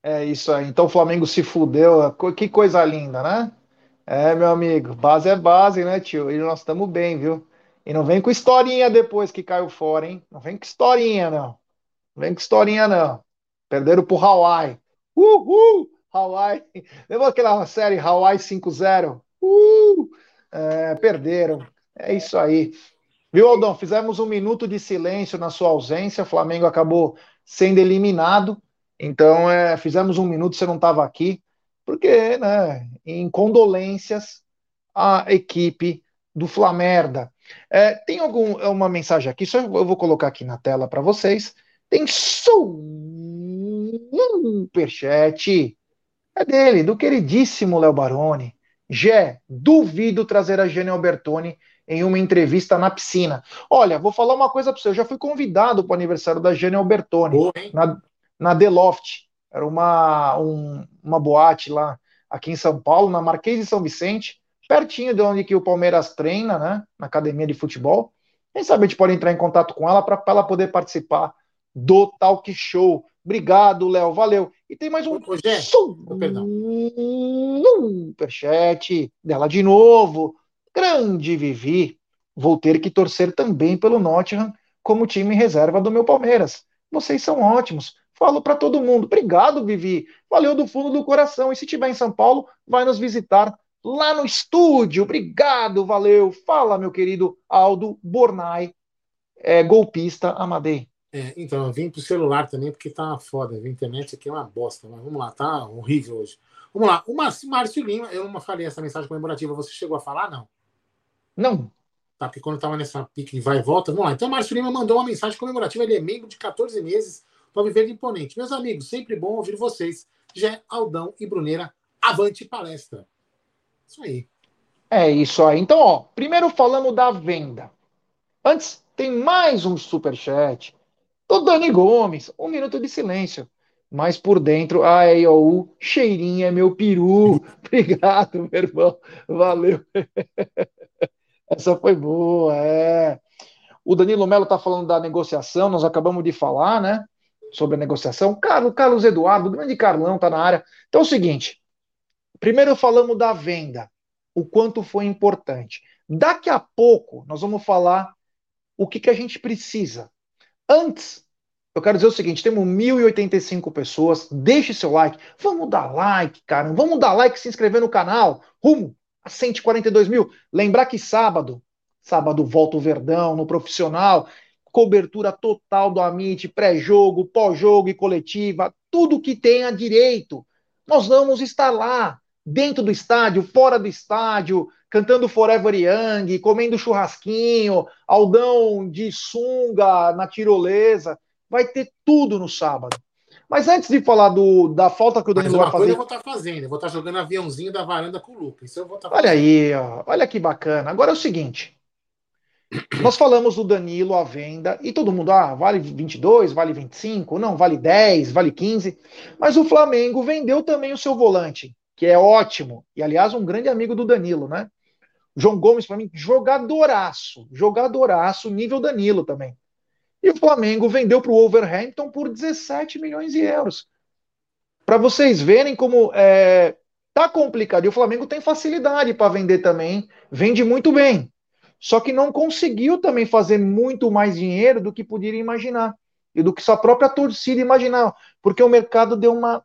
É isso aí. Então o Flamengo se fudeu. Que coisa linda, né? É, meu amigo, base é base, né, tio? E nós estamos bem, viu? E não vem com historinha depois que caiu fora, hein? Não vem com historinha, não. Não vem com historinha, não. Perderam pro Hawaii. Uhul! Hawaii. Lembra aquela série Hawaii 5-0? Uh! É, perderam. É isso aí. Viu, Aldão? Fizemos um minuto de silêncio na sua ausência. O Flamengo acabou sendo eliminado. Então, é, fizemos um minuto, você não estava aqui porque, né, em condolências à equipe do Flamerda. É, tem alguma uma mensagem aqui, só eu vou colocar aqui na tela para vocês. Tem superchat. É dele, do queridíssimo Léo Baroni. Gé, duvido trazer a Gênia Albertoni em uma entrevista na piscina. Olha, vou falar uma coisa para você. Eu já fui convidado para o aniversário da Gênia Albertoni, Boa, na, na The Loft. Era uma, um, uma boate lá aqui em São Paulo, na Marquês de São Vicente, pertinho de onde que o Palmeiras treina, né? Na academia de futebol. Quem sabe a gente pode entrar em contato com ela para ela poder participar do Talk Show. Obrigado, Léo. Valeu. E tem mais um superchat dela de novo. Grande Vivi. Vou ter que torcer também pelo Nottingham como time reserva do meu Palmeiras. Vocês são ótimos. Falo para todo mundo. Obrigado, Vivi. Valeu do fundo do coração. E se estiver em São Paulo, vai nos visitar lá no estúdio. Obrigado, valeu. Fala, meu querido Aldo Bornai, é, golpista Amadei. É, então, eu vim pro celular também porque tá foda. A internet aqui é uma bosta. Mas vamos lá, tá horrível hoje. Vamos lá. O Márcio Lima, eu não falei essa mensagem comemorativa. Você chegou a falar, não? Não. Tá, porque quando tava nessa pique vai e volta, vamos lá. Então, o Márcio Lima mandou uma mensagem comemorativa. Ele é membro de 14 meses viver imponente. Meus amigos, sempre bom ouvir vocês. Jé, Aldão e Bruneira, avante palestra. Isso aí. É isso aí. Então, ó, primeiro falamos da venda. Antes, tem mais um superchat do Dani Gomes. Um minuto de silêncio. Mas por dentro, a EIOU, cheirinho é meu peru. Obrigado, meu irmão. Valeu. Essa foi boa, é. O Danilo Melo está falando da negociação, nós acabamos de falar, né? Sobre a negociação. Carlos, Carlos Eduardo, grande Carlão, está na área. Então é o seguinte: primeiro falamos da venda, o quanto foi importante. Daqui a pouco nós vamos falar o que, que a gente precisa. Antes, eu quero dizer o seguinte: temos 1.085 pessoas. Deixe seu like. Vamos dar like, cara. Vamos dar like, se inscrever no canal. Rumo a 142 mil. Lembrar que sábado, sábado volta o Verdão no profissional cobertura total do Amit, pré-jogo, pós-jogo e coletiva, tudo que tenha direito. Nós vamos estar lá, dentro do estádio, fora do estádio, cantando Forever Young, comendo churrasquinho, Aldão de sunga na tirolesa. Vai ter tudo no sábado. Mas antes de falar do, da falta que o Danilo vai fazer. eu vou estar fazendo, eu vou estar jogando aviãozinho da varanda com o Lucas. Isso eu vou estar Olha aí, ó, olha que bacana. Agora é o seguinte: nós falamos do Danilo à venda e todo mundo, ah, vale 22, vale 25, não, vale 10, vale 15. Mas o Flamengo vendeu também o seu volante, que é ótimo. E aliás, um grande amigo do Danilo, né? João Gomes, para mim, jogadoraço, jogadoraço, nível Danilo também. E o Flamengo vendeu para o Wolverhampton por 17 milhões de euros. Para vocês verem como é, tá complicado. E o Flamengo tem facilidade para vender também, vende muito bem só que não conseguiu também fazer muito mais dinheiro do que poderia imaginar e do que sua própria torcida imaginava, porque o mercado deu uma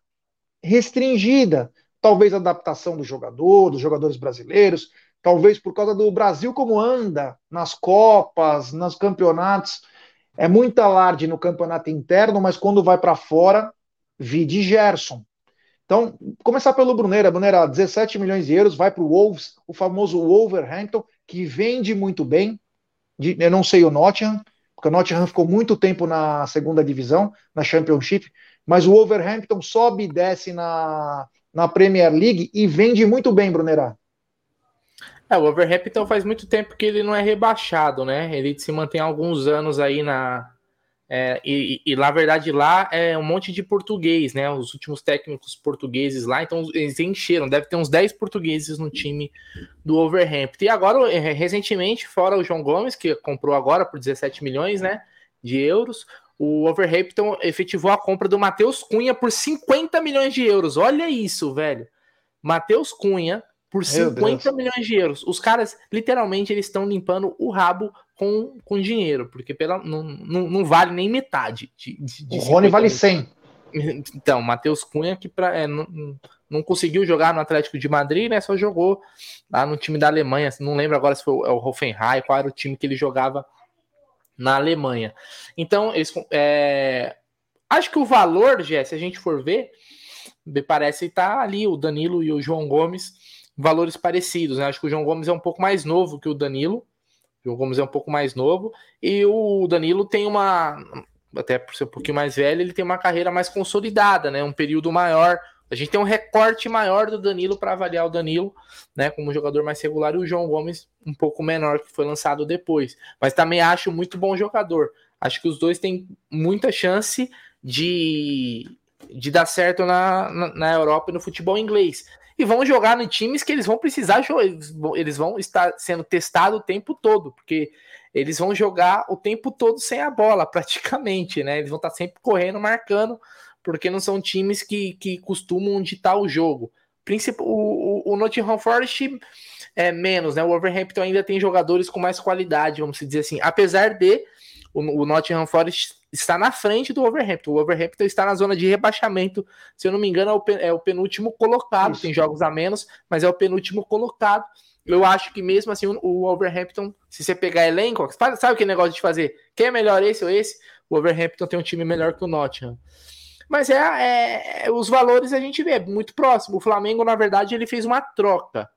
restringida, talvez adaptação do jogador, dos jogadores brasileiros, talvez por causa do Brasil como anda nas Copas, nos campeonatos. É muito alarde no campeonato interno, mas quando vai para fora, vide Gerson. Então, começar pelo Brunera. Brunera, 17 milhões de euros, vai para o Wolves, o famoso Wolverhampton, que vende muito bem. Eu não sei o Nottingham, porque o Nottingham ficou muito tempo na segunda divisão, na Championship, mas o Wolverhampton sobe e desce na, na Premier League e vende muito bem, Brunera. É, o Wolverhampton faz muito tempo que ele não é rebaixado, né? Ele se mantém alguns anos aí na. É, e, e, na verdade, lá é um monte de português, né? Os últimos técnicos portugueses lá, então eles encheram, deve ter uns 10 portugueses no time do Wolverhampton. E agora, recentemente, fora o João Gomes, que comprou agora por 17 milhões né, de euros, o Wolverhampton efetivou a compra do Matheus Cunha por 50 milhões de euros. Olha isso, velho. Matheus Cunha por 50 milhões de euros. Os caras, literalmente, eles estão limpando o rabo com, com dinheiro, porque pela, não, não, não vale nem metade. De, de, de o Rony vale 100. Então, Matheus Cunha, que pra, é, não, não conseguiu jogar no Atlético de Madrid, né? Só jogou lá no time da Alemanha. Não lembro agora se foi o, é o Hoffenheim, qual era o time que ele jogava na Alemanha. Então, eles, é, acho que o valor, Jé, se a gente for ver, me parece estar tá ali o Danilo e o João Gomes valores parecidos. Né? Acho que o João Gomes é um pouco mais novo que o Danilo. O João Gomes é um pouco mais novo. E o Danilo tem uma. Até por ser um pouquinho mais velho, ele tem uma carreira mais consolidada, né? Um período maior. A gente tem um recorte maior do Danilo para avaliar o Danilo, né? Como jogador mais regular, e o João Gomes um pouco menor, que foi lançado depois. Mas também acho muito bom jogador. Acho que os dois têm muita chance de, de dar certo na, na, na Europa e no futebol inglês e vão jogar em times que eles vão precisar eles vão estar sendo testados o tempo todo, porque eles vão jogar o tempo todo sem a bola, praticamente, né? Eles vão estar sempre correndo, marcando, porque não são times que, que costumam ditar o jogo. O, o, o Nottingham Forest é menos, né? O Wolverhampton ainda tem jogadores com mais qualidade, vamos dizer assim. Apesar de o, o Nottingham Forest está na frente do Overhampton. O Overhampton está na zona de rebaixamento. Se eu não me engano, é o, é o penúltimo colocado. Isso. Tem jogos a menos, mas é o penúltimo colocado. Eu acho que mesmo assim, o Overhampton, se você pegar elenco, sabe aquele negócio de fazer quem é melhor esse ou esse? O Overhampton tem um time melhor que o Nottingham. Mas é, é, é os valores a gente vê muito próximo. O Flamengo, na verdade, ele fez uma troca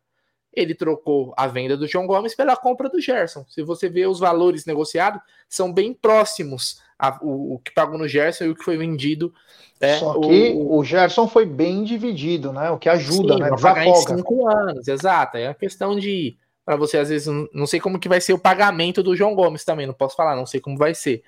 ele trocou a venda do João Gomes pela compra do Gerson. Se você vê os valores negociados, são bem próximos a, o, o, que pagou no Gerson e o que foi vendido. É, Só que o, o, Gerson foi bem dividido, né? O que ajuda, sim, né? Pagar em cinco anos, exato. É a questão de para você às vezes não sei como que vai ser o pagamento do João Gomes também, não posso falar, não sei como vai ser.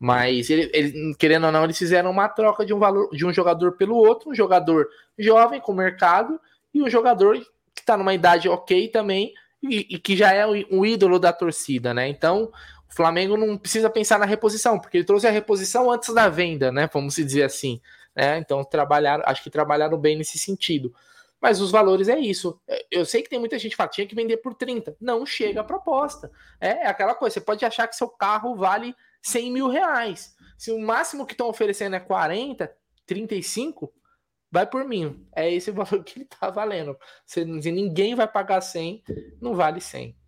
Mas ele, ele, querendo ou não, eles fizeram uma troca de um valor de um jogador pelo outro, um jogador jovem com mercado e um jogador que está numa idade ok também e, e, que já é um ídolo da torcida, né? Então Flamengo não precisa pensar na reposição, porque ele trouxe a reposição antes da venda, né? Vamos dizer assim. Né? Então trabalharam, acho que trabalharam bem nesse sentido. Mas os valores é isso. Eu sei que tem muita gente que fala, tinha que vender por 30. Não chega a proposta. É, é aquela coisa, você pode achar que seu carro vale 100 mil reais. Se o máximo que estão oferecendo é 40, 35, vai por mim. É esse o valor que ele tá valendo. Se, se ninguém vai pagar 100, não vale 100.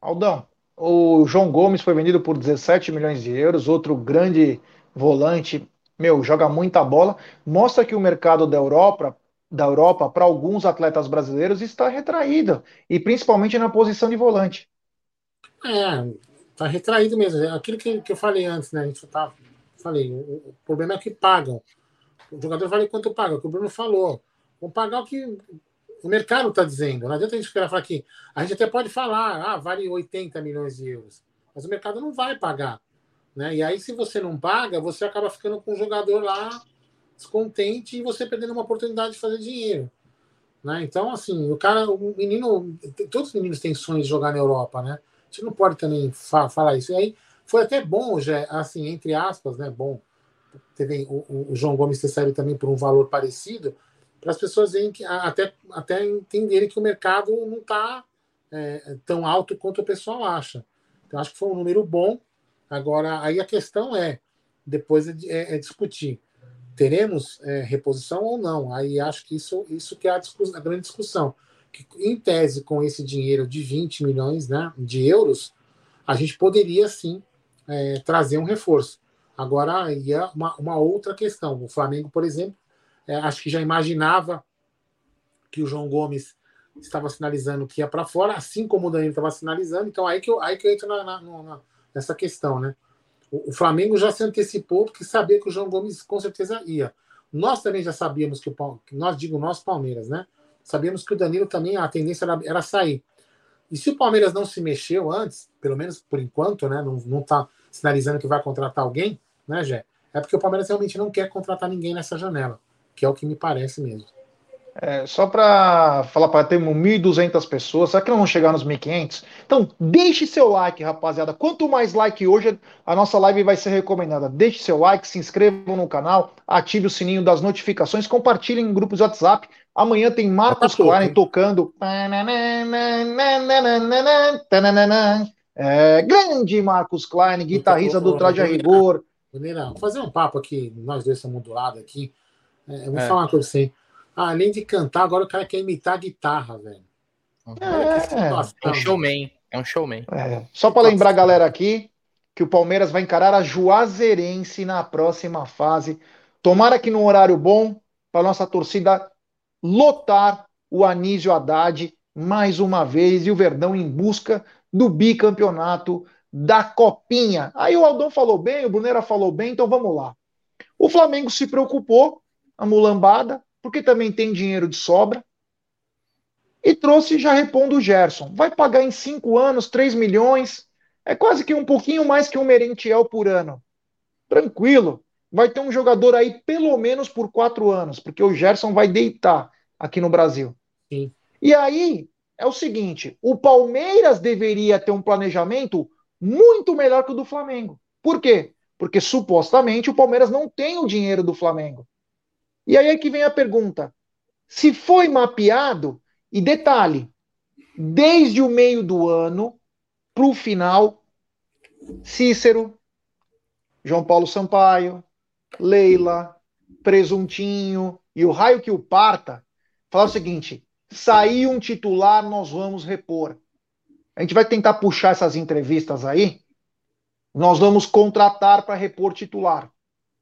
Aldão, o João Gomes foi vendido por 17 milhões de euros, outro grande volante, meu, joga muita bola. Mostra que o mercado da Europa, da Europa para alguns atletas brasileiros está retraído, e principalmente na posição de volante. É, tá retraído mesmo. É aquilo que, que eu falei antes, né? A gente tá, falei, o, problema é que pagam. O jogador vale quanto paga, o que o Bruno falou. Vão pagar o que o mercado está dizendo. Não adianta a gente esperar falar que a gente até pode falar, ah, vale 80 milhões de euros, mas o mercado não vai pagar. Né? E aí, se você não paga, você acaba ficando com o jogador lá descontente e você perdendo uma oportunidade de fazer dinheiro. Né? Então, assim, o cara, o menino, todos os meninos têm sonhos de jogar na Europa, né? A gente não pode também fa falar isso. E aí foi até bom, já, assim, entre aspas, né? Bom, teve o, o João Gomes ter saído também por um valor parecido, para as pessoas verem que, até, até entenderem que o mercado não está é, tão alto quanto o pessoal acha. Então, acho que foi um número bom. Agora, aí a questão é, depois é, é, é discutir, teremos é, reposição ou não? Aí acho que isso, isso que é a, a grande discussão. que, em tese, com esse dinheiro de 20 milhões né, de euros, a gente poderia sim é, trazer um reforço. Agora, aí é uma, uma outra questão. O Flamengo, por exemplo, é, acho que já imaginava que o João Gomes estava sinalizando que ia para fora, assim como o Danilo estava sinalizando. Então, aí que eu, aí que eu entro na, na, na, nessa questão, né? O, o, Flamengo já se antecipou porque sabia que o João Gomes com certeza ia. Nós também já sabíamos que o nós digo nós Palmeiras, né? Sabíamos que o Danilo também a tendência era, era sair. E se o Palmeiras não se mexeu antes, pelo menos por enquanto, né? Não, não tá sinalizando que vai contratar alguém, né, Jé? É porque o Palmeiras realmente não quer contratar ninguém nessa janela, que é o que me parece mesmo. É, só para falar para termos 1.200 pessoas, será que não vão chegar nos 1.500? Então, deixe seu like, rapaziada. Quanto mais like hoje, a nossa live vai ser recomendada. Deixe seu like, se inscrevam no canal, ative o sininho das notificações, compartilhem em grupos de WhatsApp. Amanhã tem Marcos Klein tocando. É, grande Marcos Klein, guitarrista do Traje a Rigor. Vou fazer um papo aqui, nós dois estamos do lado aqui. É, eu vou é. falar uma coisa assim. Ah, além de cantar, agora o cara quer imitar a guitarra, velho. É, é um showman. É um showman. É. Só para lembrar a galera aqui que o Palmeiras vai encarar a Juazeirense na próxima fase. Tomara que no horário bom para nossa torcida lotar o Anísio Haddad mais uma vez e o Verdão em busca do bicampeonato da Copinha. Aí o Aldão falou bem, o Brunera falou bem, então vamos lá. O Flamengo se preocupou, a mulambada, porque também tem dinheiro de sobra. E trouxe já repondo o Gerson. Vai pagar em cinco anos 3 milhões. É quase que um pouquinho mais que um Merentiel por ano. Tranquilo. Vai ter um jogador aí pelo menos por quatro anos, porque o Gerson vai deitar aqui no Brasil. Sim. E aí é o seguinte: o Palmeiras deveria ter um planejamento muito melhor que o do Flamengo. Por quê? Porque supostamente o Palmeiras não tem o dinheiro do Flamengo. E aí é que vem a pergunta: se foi mapeado, e detalhe, desde o meio do ano para o final, Cícero, João Paulo Sampaio, Leila, Presuntinho e o raio que o parta, falaram o seguinte: saiu um titular, nós vamos repor. A gente vai tentar puxar essas entrevistas aí. Nós vamos contratar para repor titular.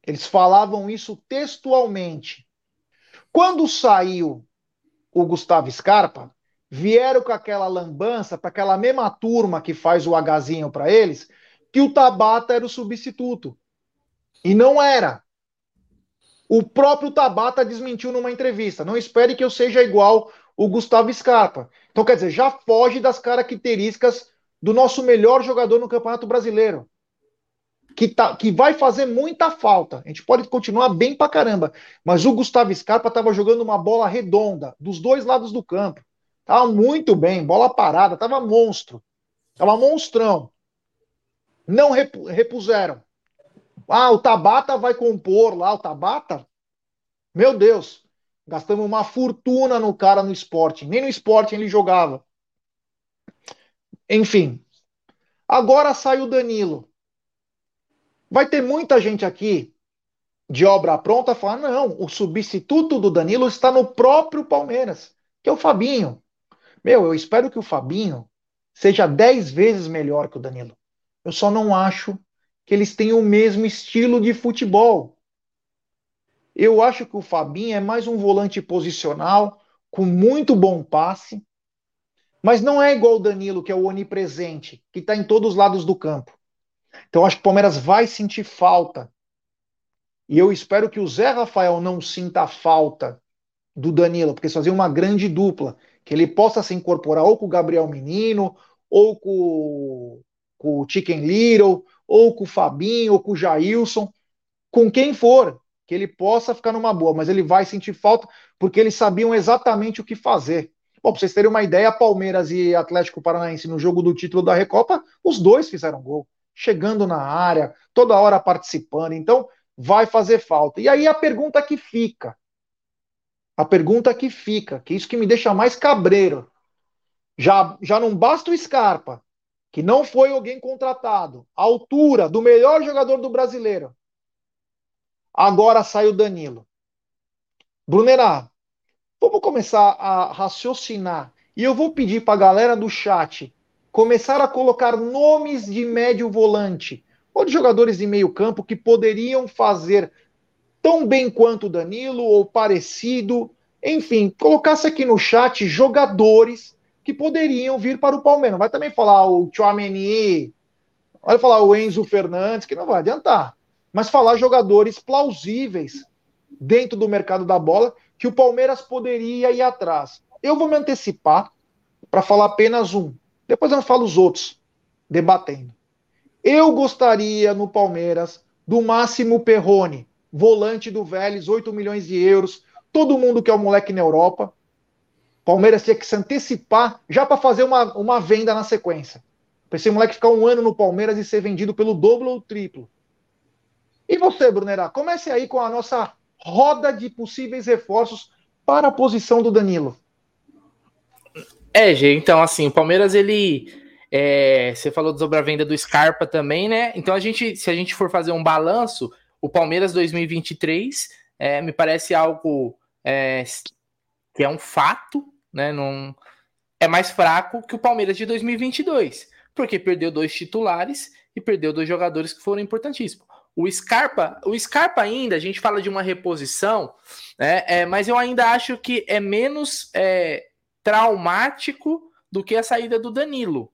Eles falavam isso textualmente. Quando saiu o Gustavo Scarpa, vieram com aquela lambança para aquela mesma turma que faz o agazinho para eles, que o Tabata era o substituto. E não era. O próprio Tabata desmentiu numa entrevista. Não espere que eu seja igual o Gustavo Scarpa. Então, quer dizer, já foge das características do nosso melhor jogador no Campeonato Brasileiro que, tá, que vai fazer muita falta. A gente pode continuar bem pra caramba. Mas o Gustavo Scarpa estava jogando uma bola redonda, dos dois lados do campo. Tava muito bem, bola parada, tava monstro. Tava monstrão. Não repuseram. Ah, o Tabata vai compor lá, o Tabata? Meu Deus, gastamos uma fortuna no cara no esporte. Nem no esporte ele jogava. Enfim. Agora sai o Danilo. Vai ter muita gente aqui de obra pronta falar: não, o substituto do Danilo está no próprio Palmeiras, que é o Fabinho. Meu, eu espero que o Fabinho seja dez vezes melhor que o Danilo. Eu só não acho que eles tenham o mesmo estilo de futebol. Eu acho que o Fabinho é mais um volante posicional, com muito bom passe, mas não é igual o Danilo, que é o onipresente, que está em todos os lados do campo. Então acho que o Palmeiras vai sentir falta. E eu espero que o Zé Rafael não sinta falta do Danilo, porque eles faziam uma grande dupla, que ele possa se incorporar ou com o Gabriel Menino, ou com, com o Chicken Little, ou com o Fabinho, ou com o Jailson, com quem for, que ele possa ficar numa boa, mas ele vai sentir falta porque eles sabiam exatamente o que fazer. Bom, para vocês terem uma ideia, Palmeiras e Atlético Paranaense no jogo do título da Recopa, os dois fizeram gol chegando na área, toda hora participando. Então, vai fazer falta. E aí a pergunta que fica, a pergunta que fica, que é isso que me deixa mais cabreiro. Já, já não basta o Scarpa, que não foi alguém contratado, a altura do melhor jogador do brasileiro. Agora sai o Danilo. Brunerá, vamos começar a raciocinar E eu vou pedir para a galera do chat começar a colocar nomes de médio volante ou de jogadores de meio campo que poderiam fazer tão bem quanto o Danilo ou parecido. Enfim, colocasse aqui no chat jogadores que poderiam vir para o Palmeiras. Vai também falar o Chouameni, vai falar o Enzo Fernandes, que não vai adiantar. Mas falar jogadores plausíveis dentro do mercado da bola que o Palmeiras poderia ir atrás. Eu vou me antecipar para falar apenas um. Depois eu falo os outros, debatendo. Eu gostaria no Palmeiras do Máximo Perrone, volante do Vélez, 8 milhões de euros. Todo mundo que é o moleque na Europa. Palmeiras tinha que se antecipar já para fazer uma, uma venda na sequência. Para esse moleque ficar um ano no Palmeiras e ser vendido pelo dobro ou triplo. E você, Brunerá, comece aí com a nossa roda de possíveis reforços para a posição do Danilo. É, Gê, então assim, o Palmeiras ele é, você falou sobre a venda do Scarpa também, né? Então a gente, se a gente for fazer um balanço, o Palmeiras 2023 é, me parece algo é, que é um fato, né? Não, é mais fraco que o Palmeiras de 2022, porque perdeu dois titulares e perdeu dois jogadores que foram importantíssimos. O Scarpa, o Scarpa ainda, a gente fala de uma reposição, né, é, mas eu ainda acho que é menos é, traumático do que a saída do Danilo,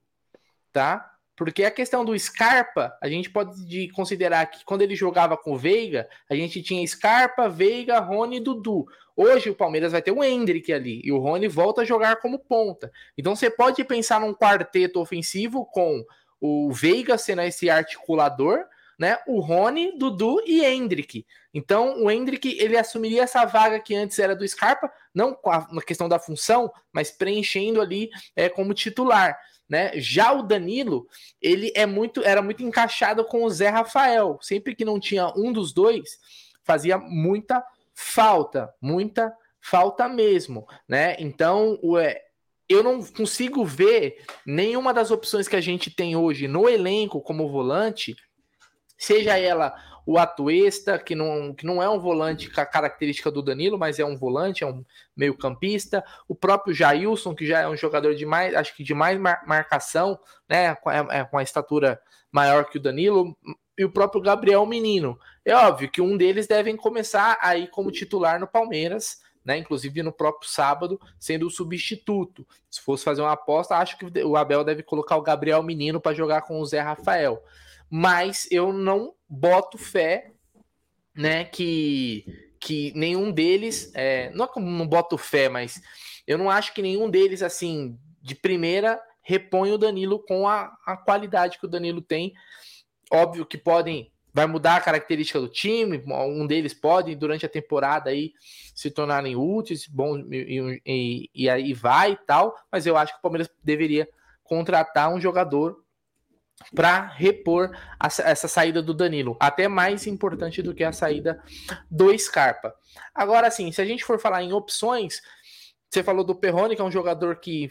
tá? Porque a questão do Scarpa, a gente pode considerar que quando ele jogava com o Veiga, a gente tinha Scarpa, Veiga, Rony e Dudu. Hoje o Palmeiras vai ter o Hendrick ali e o Rony volta a jogar como ponta. Então você pode pensar num quarteto ofensivo com o Veiga sendo esse articulador, né? O Rony, Dudu e Hendrick. Então, o Hendrick ele assumiria essa vaga que antes era do Scarpa, não na questão da função, mas preenchendo ali é, como titular. Né? Já o Danilo, ele é muito, era muito encaixado com o Zé Rafael. Sempre que não tinha um dos dois, fazia muita falta, muita falta mesmo, né? Então, o, é, eu não consigo ver nenhuma das opções que a gente tem hoje no elenco como volante seja ela o Atuesta, que não, que não é um volante com a característica do Danilo, mas é um volante, é um meio-campista, o próprio Jailson, que já é um jogador de mais, acho que de mais mar marcação, né? É, é, com a estatura maior que o Danilo, e o próprio Gabriel Menino. É óbvio que um deles devem começar aí como titular no Palmeiras. Né, inclusive no próprio sábado, sendo o substituto. Se fosse fazer uma aposta, acho que o Abel deve colocar o Gabriel Menino para jogar com o Zé Rafael mas eu não boto fé, né, que, que nenhum deles, é, não é como não boto fé, mas eu não acho que nenhum deles, assim, de primeira, repõe o Danilo com a, a qualidade que o Danilo tem. Óbvio que podem, vai mudar a característica do time, um deles pode, durante a temporada, aí, se tornarem úteis, bom, e, e, e aí vai e tal, mas eu acho que o Palmeiras deveria contratar um jogador para repor a, essa saída do Danilo, até mais importante do que a saída do Scarpa. Agora, sim, se a gente for falar em opções, você falou do Perrone, que é um jogador que,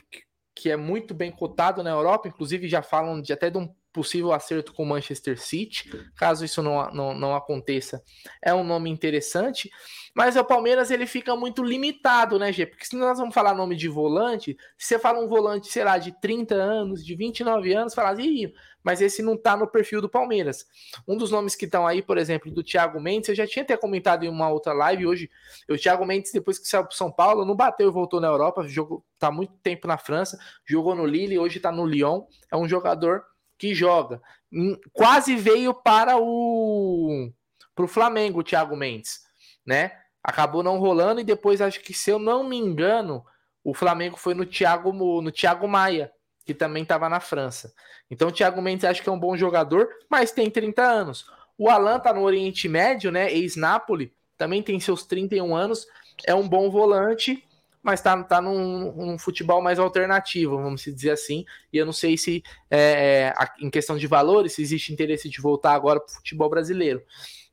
que é muito bem cotado na Europa, inclusive já falam de até de um possível acerto com o Manchester City, caso isso não, não, não aconteça, é um nome interessante, mas o Palmeiras ele fica muito limitado, né, Gê? Porque se nós vamos falar nome de volante, se você fala um volante, sei lá, de 30 anos, de 29 anos, fala assim, mas esse não tá no perfil do Palmeiras. Um dos nomes que estão aí, por exemplo, do Thiago Mendes, eu já tinha até comentado em uma outra live hoje. O Thiago Mendes, depois que saiu pro São Paulo, não bateu e voltou na Europa, jogou, tá muito tempo na França, jogou no Lille, hoje tá no Lyon. É um jogador que joga. Hum, quase veio para o pro Flamengo, o Thiago Mendes, né? Acabou não rolando e depois acho que se eu não me engano, o Flamengo foi no Thiago no Thiago Maia, que também estava na França. Então o Thiago Mendes acho que é um bom jogador, mas tem 30 anos. O Alan tá no Oriente Médio, né? Ex-Napoli, também tem seus 31 anos, é um bom volante, mas tá, tá num, futebol mais alternativo, vamos dizer assim. E eu não sei se, é, em questão de valores, se existe interesse de voltar agora para o futebol brasileiro.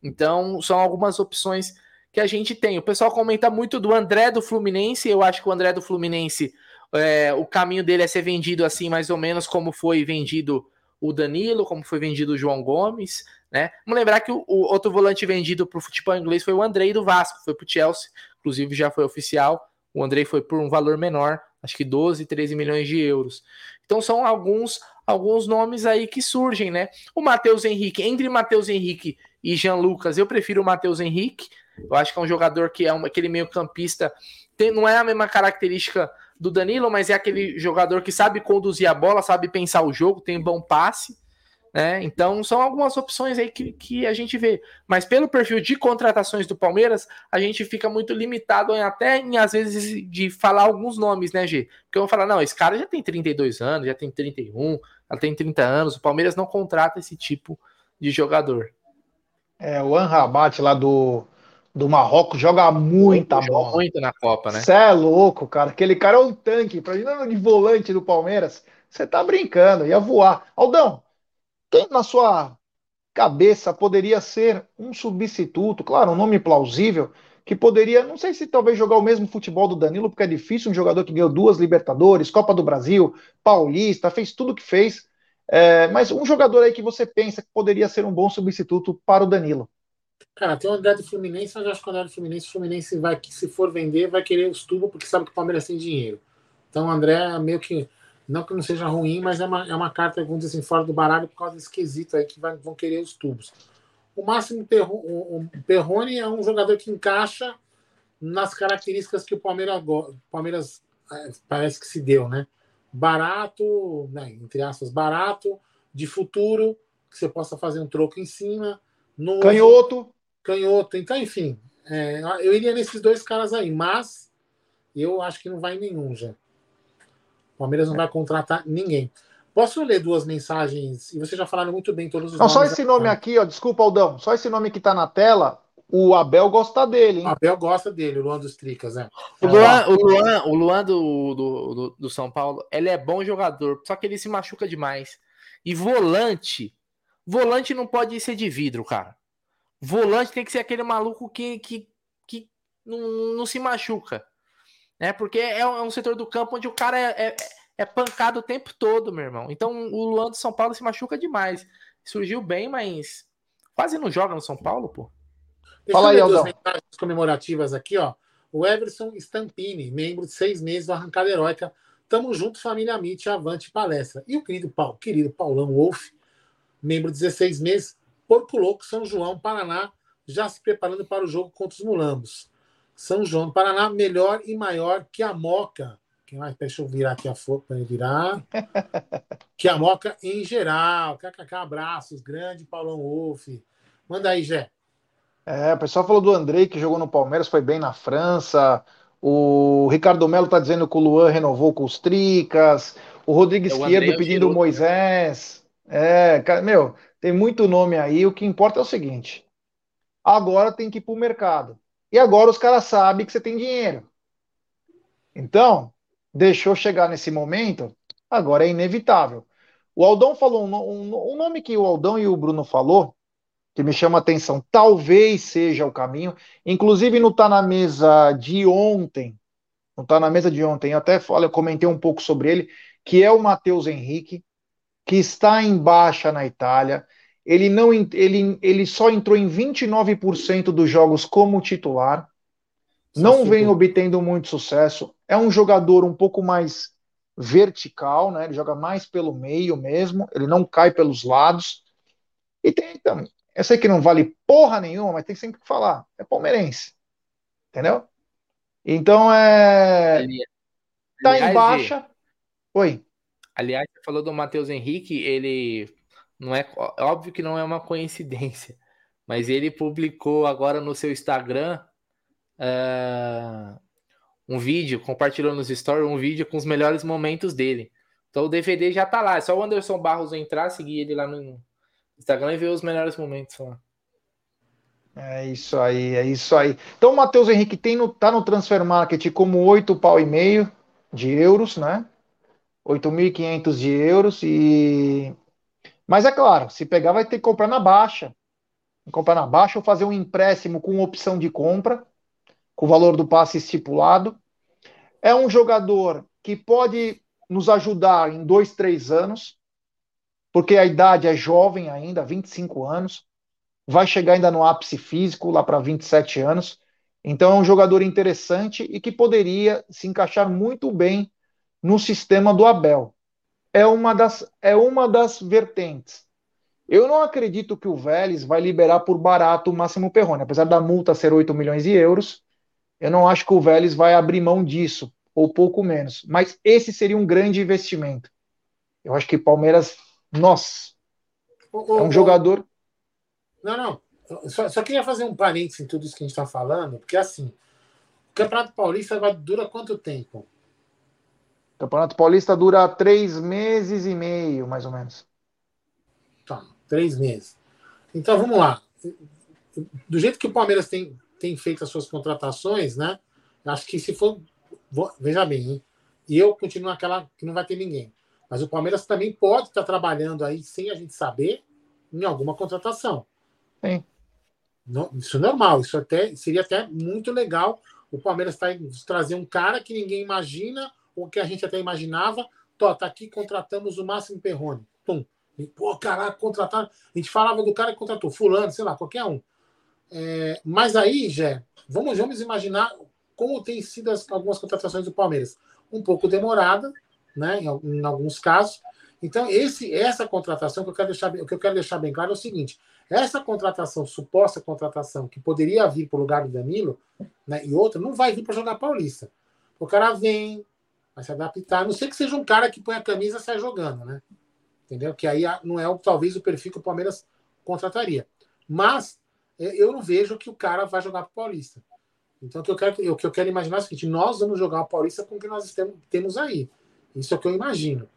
Então, são algumas opções que a gente tem. O pessoal comenta muito do André do Fluminense. Eu acho que o André do Fluminense é, o caminho dele é ser vendido assim, mais ou menos como foi vendido o Danilo, como foi vendido o João Gomes, né? Vamos lembrar que o, o outro volante vendido para o futebol inglês foi o Andrei do Vasco, foi para o Chelsea, inclusive já foi oficial. O Andrei foi por um valor menor, acho que 12, 13 milhões de euros. Então são alguns alguns nomes aí que surgem, né? O Matheus Henrique, entre Matheus Henrique e Jean Lucas, eu prefiro o Matheus Henrique. Eu acho que é um jogador que é um, aquele meio-campista, não é a mesma característica do Danilo, mas é aquele jogador que sabe conduzir a bola, sabe pensar o jogo, tem bom passe. Né? Então são algumas opções aí que, que a gente vê. Mas pelo perfil de contratações do Palmeiras, a gente fica muito limitado em, até em, às vezes, de falar alguns nomes, né, G? Porque eu vou falar, não, esse cara já tem 32 anos, já tem 31, já tem 30 anos. O Palmeiras não contrata esse tipo de jogador. É, o Anrabat lá do, do Marrocos joga muita joga bola. muito na Copa, né? Você é louco, cara. Aquele cara é um tanque. Pra mim, de volante do Palmeiras, você tá brincando, ia voar. Aldão, quem na sua cabeça poderia ser um substituto, claro, um nome plausível, que poderia, não sei se talvez jogar o mesmo futebol do Danilo, porque é difícil um jogador que ganhou duas Libertadores, Copa do Brasil, Paulista, fez tudo que fez. É, mas um jogador aí que você pensa que poderia ser um bom substituto para o Danilo. Cara, tem o André do Fluminense, mas eu acho que o André do Fluminense, o Fluminense vai, se for vender, vai querer os tubos, porque sabe que o Palmeiras tem dinheiro. Então o André meio que não que não seja ruim, mas é uma, é uma carta, vamos dizer assim, fora do baralho por causa desse quesito aí que vai, vão querer os tubos. O Máximo Perrone é um jogador que encaixa nas características que o Palmeiras, Palmeiras é, parece que se deu, né? Barato, né, entre aspas, barato, de futuro, que você possa fazer um troco em cima. Novo, canhoto. Canhoto. Então, enfim, é, eu iria nesses dois caras aí, mas eu acho que não vai nenhum já. O Palmeiras não vai contratar ninguém. Posso ler duas mensagens? E vocês já falaram muito bem todos os não, Só esse nome aqui, ó, desculpa, Aldão. Só esse nome que está na tela, o Abel gosta dele, hein? O Abel gosta dele, o Luan dos Tricas, né? O Luan, o Luan, o Luan do, do, do, do, São Paulo, ele é bom jogador, só que ele se machuca demais. E volante, volante não pode ser de vidro, cara. Volante tem que ser aquele maluco que, que, que não, não se machuca né? Porque é, é um setor do campo onde o cara é, é, é, pancado o tempo todo, meu irmão. Então o Luan do São Paulo se machuca demais. Surgiu bem, mas quase não joga no São Paulo, pô. Deixa Fala aí, Aldão. mensagens comemorativas aqui, ó. O Everson Stampini, membro de seis meses do Arrancada Heróica. Tamo junto, família Mitch, avante palestra. E o querido, Paulo, querido Paulão Wolf, membro de 16 meses, Porco Louco, São João, Paraná, já se preparando para o jogo contra os Mulambos. São João Paraná, melhor e maior que a Moca. Quem mais? Deixa eu virar aqui a foto para ele virar. que a Moca em geral. KKK, abraços. Grande Paulão Wolf. Manda aí, Jé. É, o pessoal falou do Andrei, que jogou no Palmeiras, foi bem na França. O Ricardo Melo tá dizendo que o Luan renovou com os Tricas. O Rodrigo é, Esquerdo pedindo o Moisés. É, cara, meu, tem muito nome aí. O que importa é o seguinte: agora tem que ir para o mercado. E agora os caras sabem que você tem dinheiro. Então, deixou chegar nesse momento, agora é inevitável. O Aldão falou um, um, um nome que o Aldão e o Bruno falou, que me chama a atenção, talvez seja o caminho, inclusive não está na mesa de ontem, não está na mesa de ontem, eu até falei, comentei um pouco sobre ele, que é o Matheus Henrique, que está em baixa na Itália, ele não ele, ele só entrou em 29% dos jogos como titular. Não vem obtendo muito sucesso. É um jogador um pouco mais vertical, né? Ele joga mais pelo meio mesmo, ele não cai pelos lados. E tem também. Eu sei que não vale porra nenhuma, mas tem sempre que falar. É palmeirense. Entendeu? Então é. Tá em baixa. Oi. Aliás, você falou do Matheus Henrique, ele não é, óbvio que não é uma coincidência, mas ele publicou agora no seu Instagram uh, um vídeo, compartilhou nos stories um vídeo com os melhores momentos dele. Então o DVD já tá lá, é só o Anderson Barros entrar, seguir ele lá no Instagram e ver os melhores momentos lá. É isso aí, é isso aí. Então o Matheus Henrique tem no, tá no Transfer Market como oito pau e meio de euros, né? 8.500 de euros e mas é claro, se pegar, vai ter que comprar na baixa. Comprar na baixa ou fazer um empréstimo com opção de compra, com o valor do passe estipulado. É um jogador que pode nos ajudar em dois, três anos, porque a idade é jovem ainda, 25 anos. Vai chegar ainda no ápice físico, lá para 27 anos. Então é um jogador interessante e que poderia se encaixar muito bem no sistema do Abel. É uma das, é uma das vertentes. Eu não acredito que o Vélez vai liberar por barato o Máximo Perrone. Apesar da multa ser 8 milhões de euros, eu não acho que o Vélez vai abrir mão disso, ou pouco menos. Mas esse seria um grande investimento. Eu acho que Palmeiras, nossa, é um jogador. Não, não. Só, só, queria fazer um parênteses em tudo isso que a gente está falando, porque assim, o Campeonato Paulista vai, dura quanto tempo? O Campeonato Paulista dura três meses e meio, mais ou menos. Tá, três meses. Então vamos lá. Do jeito que o Palmeiras tem, tem feito as suas contratações, né? Acho que se for. Veja bem, hein? E eu continuo naquela que não vai ter ninguém. Mas o Palmeiras também pode estar trabalhando aí sem a gente saber em alguma contratação. Sim. Isso é normal, isso até seria até muito legal. O Palmeiras tá, trazer um cara que ninguém imagina, ou que a gente até imaginava. Tô, tá aqui, contratamos o Máximo Perrone. Pum. E, pô, caraca, contrataram. A gente falava do cara que contratou, fulano, sei lá, qualquer um. É, mas aí, Jé, vamos, vamos imaginar como tem sido as, algumas contratações do Palmeiras. Um pouco demorada, né, em, em alguns casos. Então, esse, essa contratação que eu quero deixar, o que eu quero deixar bem claro é o seguinte: essa contratação, suposta contratação, que poderia vir para o lugar do Danilo, né, e outra, não vai vir para jogar Paulista. O cara vem, vai se adaptar, a não sei que seja um cara que põe a camisa e sai jogando, né? Entendeu? Que aí não é talvez o perfil que o Palmeiras contrataria. Mas é, eu não vejo que o cara vai jogar para o Paulista. Então, o que eu quero, o que eu quero imaginar é o seguinte: nós vamos jogar o Paulista com o que nós temos aí. Isso é o que eu imagino.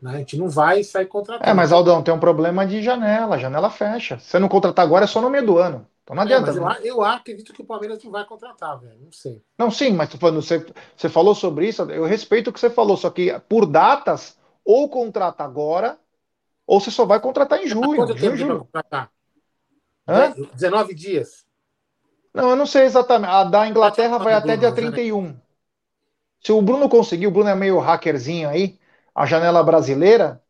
Né? A gente não vai sair contratando. É, mas Aldão, tem um problema de janela. janela fecha. Se você não contratar agora, é só no meio do ano. Então não é, adianta. É, eu, eu, acredito que o Palmeiras não vai contratar, velho. Não sei. Não, sim, mas falando, você, você falou sobre isso, eu respeito o que você falou, só que por datas, ou contrata agora, ou você só vai contratar em julho. Quanto tempo julho. contratar? Hã? 19 dias. Não, eu não sei exatamente. A da Inglaterra vai até dia 31. Se o Bruno conseguir, o Bruno é meio hackerzinho aí, a janela brasileira,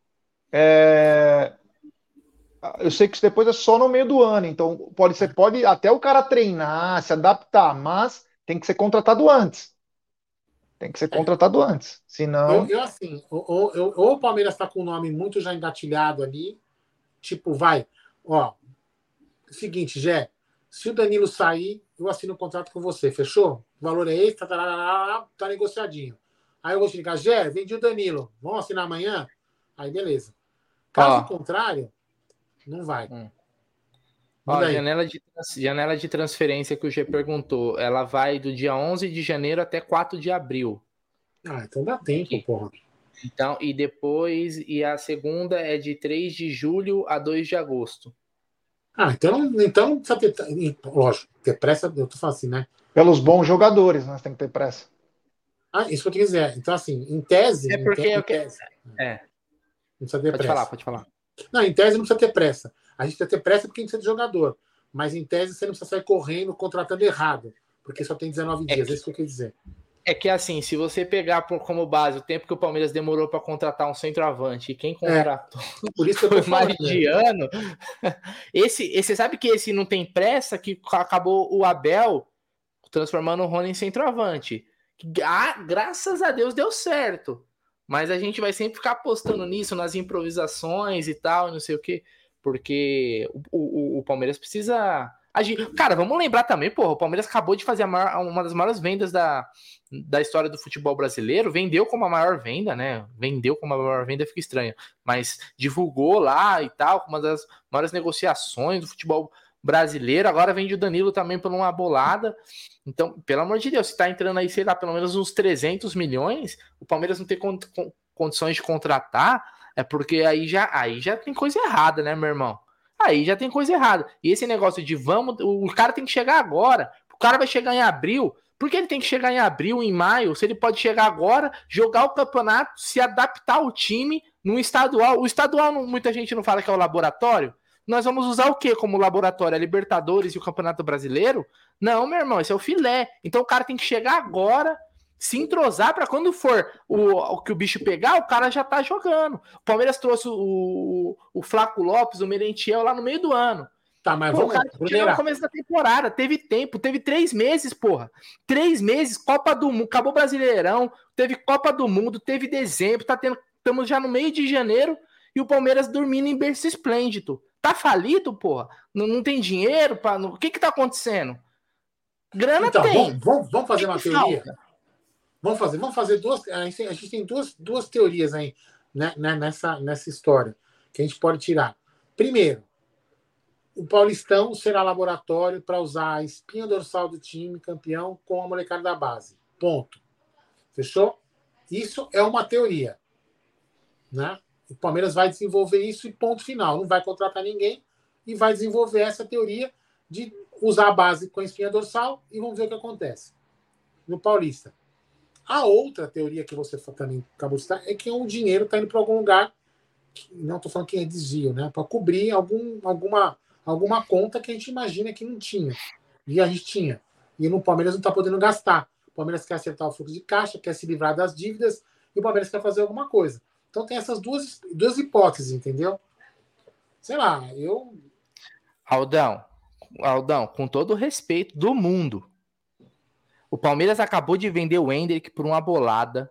é... eu sei que isso depois é só no meio do ano, então pode ser, pode até o cara treinar, se adaptar, mas tem que ser contratado antes. Tem que ser contratado antes, senão. Eu, eu assim, ou, ou, ou o Palmeiras está com o nome muito já engatilhado ali, tipo, vai, ó, seguinte, Jé, se o Danilo sair, eu assino um contrato com você, fechou? O valor é esse, tá, tá, tá, tá negociadinho. Aí eu vou te ligar, Gé, vendi o Danilo, vamos assinar amanhã? Aí beleza. Caso contrário, não vai. Hum. Ó, janela, de, janela de transferência que o G perguntou, ela vai do dia 11 de janeiro até 4 de abril. Ah, então dá tempo, Aqui. porra. Então, e depois, e a segunda é de 3 de julho a 2 de agosto. Ah, então, então não precisa ter. Lógico, ter pressa, eu tô falando assim, né? Pelos bons jogadores, nós né? tem que ter pressa. Ah, isso que eu quiser. Então, assim, em tese. É porque em tese, eu É. Não precisa ter pode pressa. falar, pode falar. Não, em tese não precisa ter pressa. A gente precisa ter pressa porque a gente precisa de jogador. Mas em tese você não precisa sair correndo, contratando errado. Porque só tem 19 é dias. Que... É isso que eu quis dizer. É que assim, se você pegar por, como base o tempo que o Palmeiras demorou para contratar um centroavante e quem contratou é, por isso que foi mais de ano, esse, esse sabe que esse não tem pressa que acabou o Abel transformando o Rony em centroavante. Ah, graças a Deus deu certo. Mas a gente vai sempre ficar apostando nisso, nas improvisações e tal, não sei o quê, porque o, o, o Palmeiras precisa Cara, vamos lembrar também, porra, o Palmeiras acabou de fazer maior, uma das maiores vendas da, da história do futebol brasileiro, vendeu como a maior venda, né? Vendeu como a maior venda, fica estranho, mas divulgou lá e tal, uma das maiores negociações do futebol brasileiro. Agora vende o Danilo também por uma bolada. Então, pelo amor de Deus, se tá entrando aí, sei lá, pelo menos uns 300 milhões, o Palmeiras não tem condições de contratar, é porque aí já, aí já tem coisa errada, né, meu irmão? aí já tem coisa errada. E esse negócio de vamos, o cara tem que chegar agora, o cara vai chegar em abril. Por que ele tem que chegar em abril, em maio, se ele pode chegar agora, jogar o campeonato, se adaptar ao time no estadual? O estadual, muita gente não fala que é o laboratório. Nós vamos usar o que como laboratório? A Libertadores e o Campeonato Brasileiro? Não, meu irmão, esse é o filé. Então o cara tem que chegar agora, se entrosar para quando for o, o, que o bicho pegar, o cara já tá jogando. O Palmeiras trouxe o, o Flaco Lopes, o Merentiel lá no meio do ano. Tá, mas Pô, vamos o cara no começo da temporada, teve tempo, teve três meses, porra. Três meses, Copa do Mundo, acabou Brasileirão, teve Copa do Mundo, teve dezembro, tá tendo, estamos já no meio de janeiro e o Palmeiras dormindo em berço esplêndido. Tá falido, porra? Não, não tem dinheiro? Pra, não... O que que tá acontecendo? Grana então, tem. Vamos, vamos, fazer uma teoria? Vamos fazer, vamos fazer duas. A gente, a gente tem duas, duas teorias aí né, né, nessa, nessa história que a gente pode tirar. Primeiro, o Paulistão será laboratório para usar a espinha dorsal do time campeão com a molecada da base. Ponto. Fechou? Isso é uma teoria. Né? O Palmeiras vai desenvolver isso e ponto final. Não vai contratar ninguém e vai desenvolver essa teoria de usar a base com a espinha dorsal e vamos ver o que acontece no Paulista. A outra teoria que você também acabou de citar é que o dinheiro está indo para algum lugar, não estou falando que é desvio, né? Para cobrir algum, alguma, alguma conta que a gente imagina que não tinha. E a gente tinha. E no Palmeiras não está podendo gastar. O Palmeiras quer acertar o fluxo de caixa, quer se livrar das dívidas, e o Palmeiras quer fazer alguma coisa. Então tem essas duas, duas hipóteses, entendeu? Sei lá, eu. Aldão, Aldão, com todo o respeito do mundo, o Palmeiras acabou de vender o Hendrick por uma bolada.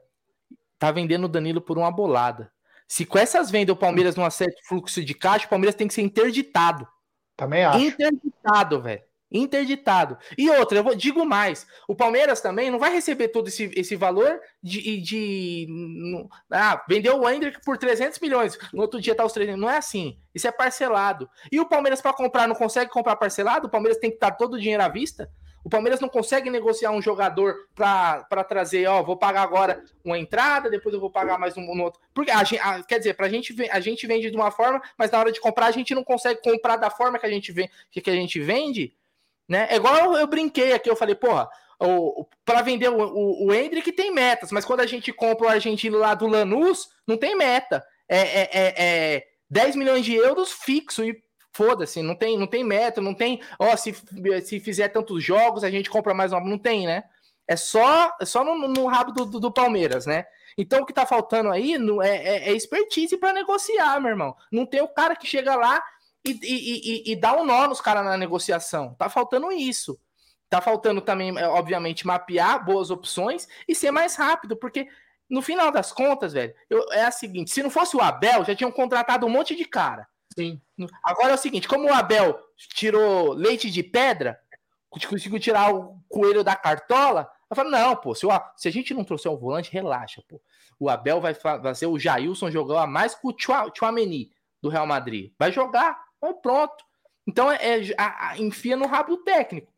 Tá vendendo o Danilo por uma bolada. Se com essas vendas o Palmeiras não acerta o fluxo de caixa, o Palmeiras tem que ser interditado. Também acho. Interditado, velho. Interditado. E outra, eu vou, digo mais: o Palmeiras também não vai receber todo esse, esse valor de. de no- ah, vendeu o Hendrick por 300 milhões. No outro dia tá os 300. Não é assim. Isso é parcelado. E o Palmeiras, para comprar, não consegue comprar parcelado? O Palmeiras tem que dar todo o dinheiro à vista? O Palmeiras não consegue negociar um jogador para trazer, ó, vou pagar agora uma entrada, depois eu vou pagar mais um no outro. Porque a a- quer dizer, pra gente a gente vende de uma forma, mas na hora de comprar a gente não consegue comprar da forma que a gente vende, que a gente vende, né? É igual eu, eu brinquei aqui, eu falei, porra, para vender o, o, o Hendrick tem metas, mas quando a gente compra o argentino lá do Lanús, não tem meta. É, é, é, é 10 milhões de euros fixo e foda-se, não tem, não tem meta, não tem, ó, se, se fizer tantos jogos, a gente compra mais uma, não tem, né? É só, é só no, no rabo do, do, do Palmeiras, né? Então o que tá faltando aí no- é, é, é expertise para negociar, meu irmão. Não tem o cara que chega lá e, e, e, e dá um nó nos caras na negociação. Tá faltando isso. Tá faltando também, é, obviamente, mapear boas opções e ser mais rápido, porque no final das contas, velho, eu- é a seguinte: se não fosse o Abel, já tinham contratado um monte de cara. Sim. Agora é o seguinte: como o Abel tirou leite de pedra, conseguiu tirar o coelho da cartola, eu falo, não, pô, se, o A- se a gente não trouxer um volante, relaxa, pô. O Abel vai fa- fazer o Jailson jogar mais com o Chua- do Real Madrid. Vai jogar, vai pronto. Então é, é- a- a- enfia no rabo do técnico.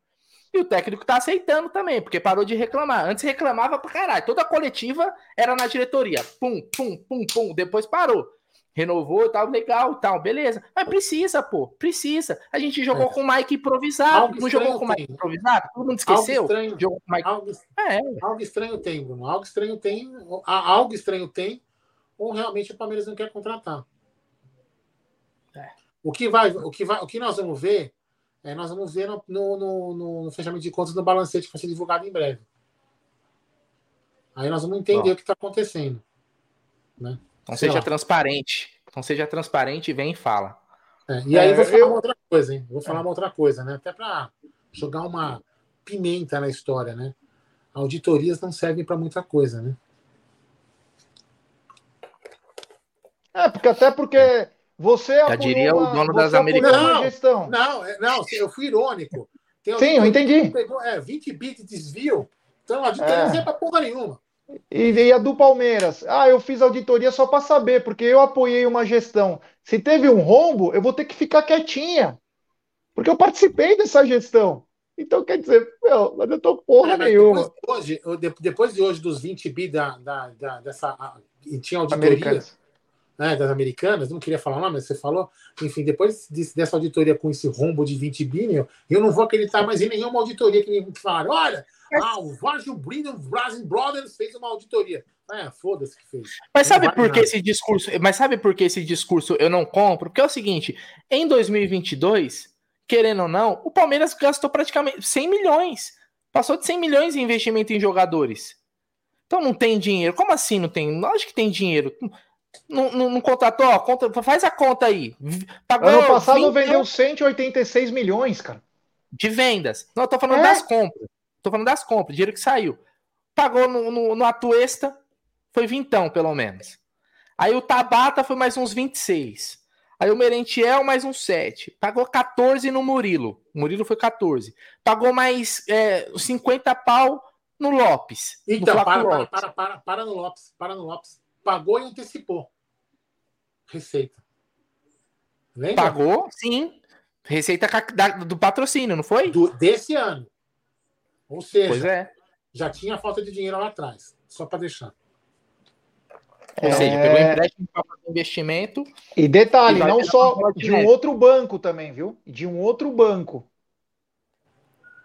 E o técnico tá aceitando também, porque parou de reclamar. Antes reclamava pra caralho. Toda a coletiva era na diretoria. Pum, pum, pum, pum. Depois parou. Renovou e tal, legal tal, beleza. Mas precisa, pô, precisa. A gente jogou É. com o Mike improvisado. Algo não jogou estranho com o Mike tem. improvisado? Todo mundo Algo esqueceu? estranho, Jogou com o Mike. algo, É, algo estranho tem, Bruno. Algo estranho tem. Algo estranho tem, ou realmente o Palmeiras não quer contratar. É. O que vai, o que vai, o que nós vamos ver, é, nós vamos ver no, no, no- no fechamento de contas do balancete que vai ser divulgado em breve. Aí nós vamos entender Ó. o que está acontecendo. Né? então Sei seja lá. transparente. Então seja transparente e vem e fala. É, e aí É, eu vou falar eu- uma outra coisa, hein? Vou falar uma outra coisa, né? Até para jogar uma pimenta na história, né? Auditorias não servem para muita coisa, né? É, porque até porque você apoiou diria o dono você das Americanas. Não, gestão. Não, é- não, eu fui irônico. Tem Sim, eu entendi. Pegou, é, 20 bits de desvio. Então a auditoria É. não serve para porra nenhuma. E, e a do Palmeiras? Ah, eu fiz auditoria só para saber, porque eu apoiei uma gestão. Se teve um rombo, eu vou ter que ficar quietinha. Porque eu participei dessa gestão. Então, quer dizer, meu, não adiantou porra É, nenhuma. depois, de hoje, depois de hoje, dos 20 bi da, da, da- dessa. E tinha auditoria Americanas. Né, das americanas, não queria falar o nome, mas você falou. Enfim, depois desse- dessa auditoria com esse rombo de 20 bi, meu, eu não vou acreditar mais em nenhuma auditoria que me falaram. Olha, ah, o Vargil Brindle Brasil Brothers fez uma auditoria. É, foda-se que fez. Mas sabe por que nada. esse discurso? Mas sabe por que esse discurso eu não compro? Porque é o seguinte: em 2022, querendo ou não, o Palmeiras gastou praticamente 100 milhões. Passou de 100 milhões em investimento em jogadores. Então não tem dinheiro. Como assim não tem? Lógico que tem dinheiro. Não, não, não contratou? Ó, conta, faz a conta aí. Pagou ano passado 20... vendeu 186 milhões, cara. De vendas. Não, eu tô falando é? das compras. Tô falando das compras, dinheiro que saiu. Pagou no, no, no Atuesta, foi vintão, pelo menos. Aí o Tabata foi mais uns 26. Aí o Merentiel mais uns 7. Pagou 14 no Murilo. O Murilo foi 14. Pagou mais é, 50 pau no Lopes. Então, no para, Lopes. Para, para, para, para no Lopes. Para no Lopes. Pagou e antecipou. Receita. Lembra? Pagou, sim. Receita do patrocínio, não foi? Do, desse ano. Ou seja, pois é. já tinha falta de dinheiro lá atrás. Só para deixar. Ou é... seja, pegou empréstimo para fazer investimento. E detalhe, e não só de um outro banco também, viu? De um outro banco.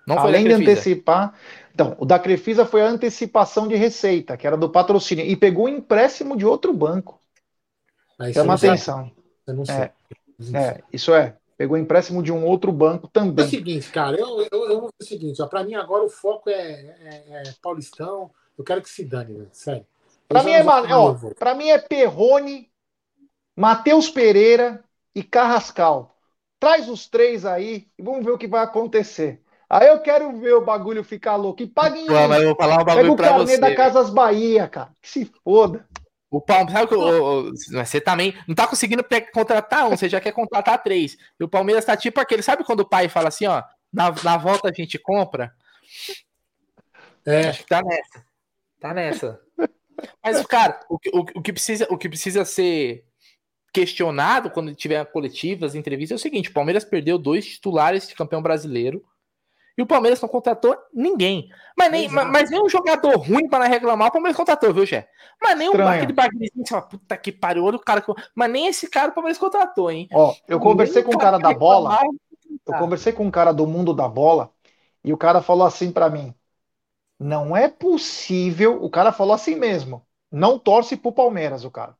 Não Além de antecipar. Então, o da Crefisa foi a antecipação de receita, que era do patrocínio, e pegou um empréstimo de outro banco. Chama atenção. É, é, isso é. Pegou empréstimo de um outro banco também. É o seguinte, cara, eu, eu, eu vou o seguinte, para mim agora o foco é, é, é, Paulistão. Eu quero que se dane, velho, sério. Para mim, é, ó, pra mim é Perrone, Matheus Pereira e Carrascal. Traz os três aí e vamos ver o que vai acontecer. Aí eu quero ver o bagulho ficar louco. E paguem Pô, mas eu vou falar um bagulho Pega o carnê da Casas Bahia, cara. Que se foda. O Palmeiras, sabe que o, o, você também não tá conseguindo contratar um, você já quer contratar três. E o Palmeiras tá tipo aquele, sabe quando o pai fala assim, ó, na, na volta a gente compra? É. Acho que tá nessa. Tá nessa. Mas, cara, o, o, o, que precisa, o que precisa ser questionado quando tiver coletivas, entrevistas, é o seguinte: o Palmeiras perdeu dois titulares de campeão brasileiro e o Palmeiras não contratou ninguém. Mas nem, mas, mas nem um jogador ruim para reclamar, o Palmeiras contratou, viu, Jé? Mas nem Estranho. um aquele bagulhozinho que fala, puta que pariu, olha o cara. Mas nem esse cara o Palmeiras contratou, hein? Ó, eu conversei nem com um cara da bola. Eu conversei com um cara do mundo da bola e o cara falou assim para mim: não é possível. O cara falou assim mesmo. Não torce pro Palmeiras, o cara.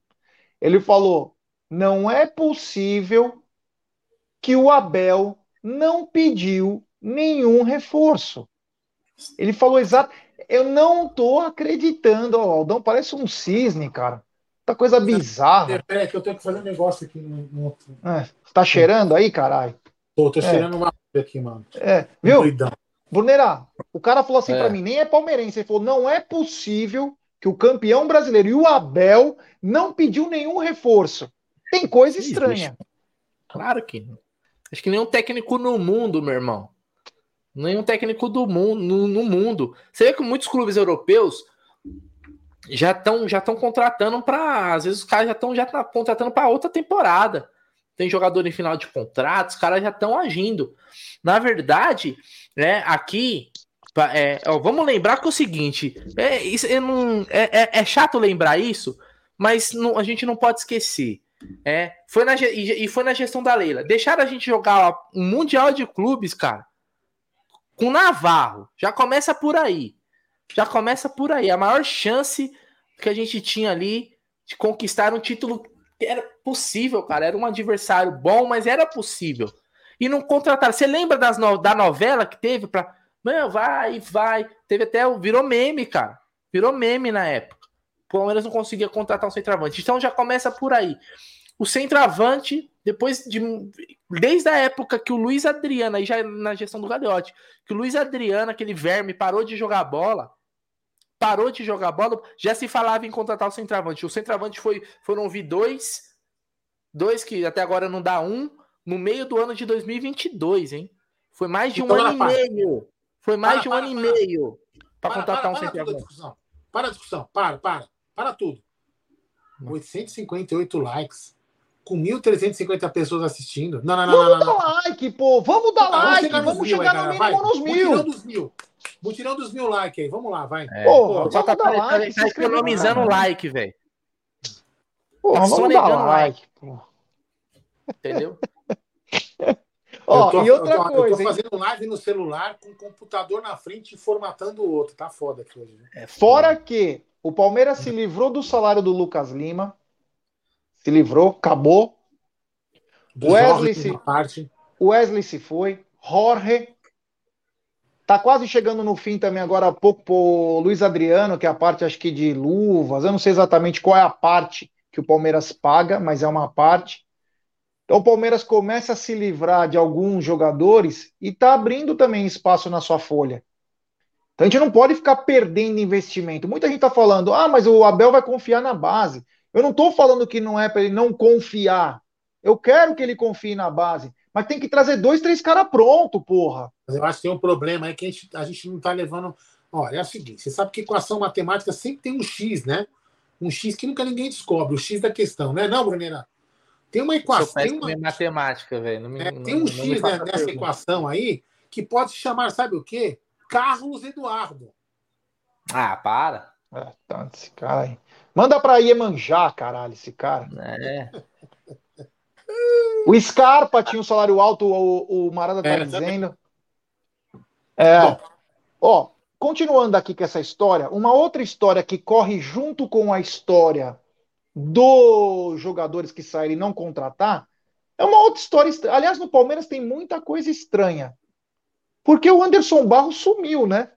Ele falou: não é possível que o Abel não pediu nenhum reforço. Ele falou exato. Eu não tô acreditando. Aldão parece um cisne, cara. Tá coisa bizarra. Peraí, que eu tenho que fazer um negócio aqui no. no... É, tá cheirando aí, caralho? Tô, tô é. cheirando uma aqui, mano. É, viu? Brunerá, o cara falou assim é. para mim, nem é palmeirense. Ele falou: não é possível que o campeão brasileiro e o Abel não pediu nenhum reforço. Tem coisa estranha. Claro que não. Acho que nenhum técnico no mundo, meu irmão. Nenhum técnico do mundo, no, no mundo. Você vê que muitos clubes europeus já estão já estão contratando para às vezes os caras já estão já tá contratando para outra temporada. Tem jogador em final de contrato, os caras já estão agindo. Na verdade, né, aqui é, ó, vamos lembrar que é o seguinte: é, isso, é, não, é, é, é chato lembrar isso, mas não, a gente não pode esquecer. É, foi na, e, foi na gestão da Leila. Deixaram a gente jogar um Mundial de Clubes, cara, com Navarro. Já começa por aí. Já começa por aí. A maior chance que a gente tinha ali de conquistar um título era possível, cara. Era um adversário bom, mas era possível. E não contrataram. Você lembra das no... da novela que teve para Meu, vai, vai. Teve até. Virou meme, cara. Virou meme na época. O Palmeiras não conseguia contratar um centroavante. Então já começa por aí. O centroavante, depois de. Desde a época que o Luiz Adriano, aí já na gestão do Gagliotti, que o Luiz Adriano, aquele verme, parou de jogar bola. Parou de jogar bola, já se falava em contratar o centroavante. O centroavante foi, foram vir dois, dois que até agora não dá um, no meio do ano de 2022, hein? Foi mais de um então, ano e meio. Foi mais para, de um para, ano para, e meio para contratar um centroavante. Para a discussão, para, para, para tudo. 858 likes com 1.350 pessoas assistindo. Não, não, não. Vamos não, não, dar like, pô. Vamos dar like. Chegar vamos chegar aí, no mínimo vai. nos mil. Mutirão dos mil. Mutirão dos mil likes aí. Vamos lá, vai. É. Pô, tá, tá, tá, like, tá economizando like, velho. Pô, tá vamos dar like, pô. Entendeu? Ó, tô, e outra eu tô, coisa. Eu tô fazendo hein? live no celular com o computador na frente e formatando o outro. Tá foda aqui hoje. Né? É Fora que o Palmeiras se livrou do salário do Lucas Lima se livrou, acabou. Wesley se, parte. Wesley se foi. Jorge tá quase chegando no fim também agora há pouco por Luiz Adriano, que é a parte acho que de luvas. Eu não sei exatamente qual é a parte que que o Palmeiras paga, mas é uma parte. Então o Palmeiras começa a se livrar de alguns jogadores e está abrindo também espaço na sua folha. Então a gente não pode ficar perdendo investimento. Muita gente está falando, ah, mas o Abel vai confiar na base. Eu não estou falando que não é para ele não confiar. Eu quero que ele confie na base. Mas tem que trazer dois, três caras pronto, porra. Mas eu acho que tem um problema aí que a gente, a gente não está levando. Olha, é o seguinte: você sabe que equação matemática sempre tem um X, né? Um X que nunca ninguém descobre, o X da questão, né? Não, Bruneira? Tem uma equação. Tem uma matemática, velho. É, tem um X né, nessa equação aí que pode se chamar, sabe o quê? Carlos Eduardo. Ah, para. É, tá, esse cara aí. Manda pra Iemanjá, caralho, esse cara. É. O Scarpa tinha um salário alto, o, o Marada tá é, dizendo. É. Bom. Ó, continuando aqui com essa história, uma outra história que corre junto com a história dos jogadores que saírem e não contratar é uma outra história. Aliás, no Palmeiras tem muita coisa estranha. Porque o Anderson Barros sumiu, né?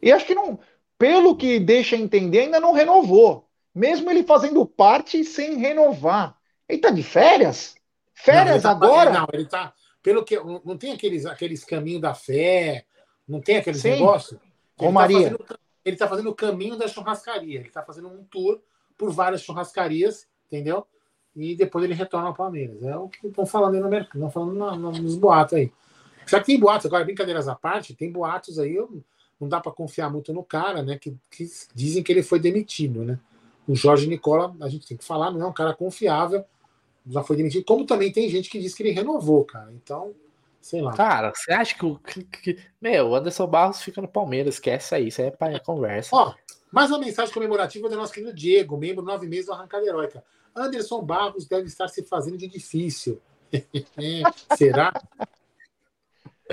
E acho que não, pelo que deixa entender, ainda não renovou. Mesmo ele fazendo parte sem renovar. Ele tá de férias? Férias não, tá, agora? Não, ele tá. Pelo que. Não tem aqueles, aqueles caminhos da fé, não tem aqueles Sim. negócios? Com Maria. Tá fazendo, ele tá fazendo o caminho da churrascaria. Ele tá fazendo um tour por várias churrascarias, entendeu? E depois ele retorna ao Palmeiras. É o que estão falando aí no mercado, estão falando nos boatos aí. Já que tem boatos, agora, brincadeiras à parte, tem boatos aí, não dá para confiar muito no cara, né? Que, que, dizem que ele foi demitido, né? O Jorge Nicola, a gente tem que falar, não é um cara confiável, já foi demitido. Como também tem gente que diz que ele renovou, cara. Então, sei lá. Cara, você acha que o. Que, meu, o Anderson Barros fica no Palmeiras, esquece aí, isso aí é para conversa. Ó, mais uma mensagem comemorativa do nosso querido Diego, membro nove meses do Arrancada Heróica. Anderson Barros deve estar se fazendo de difícil. Será?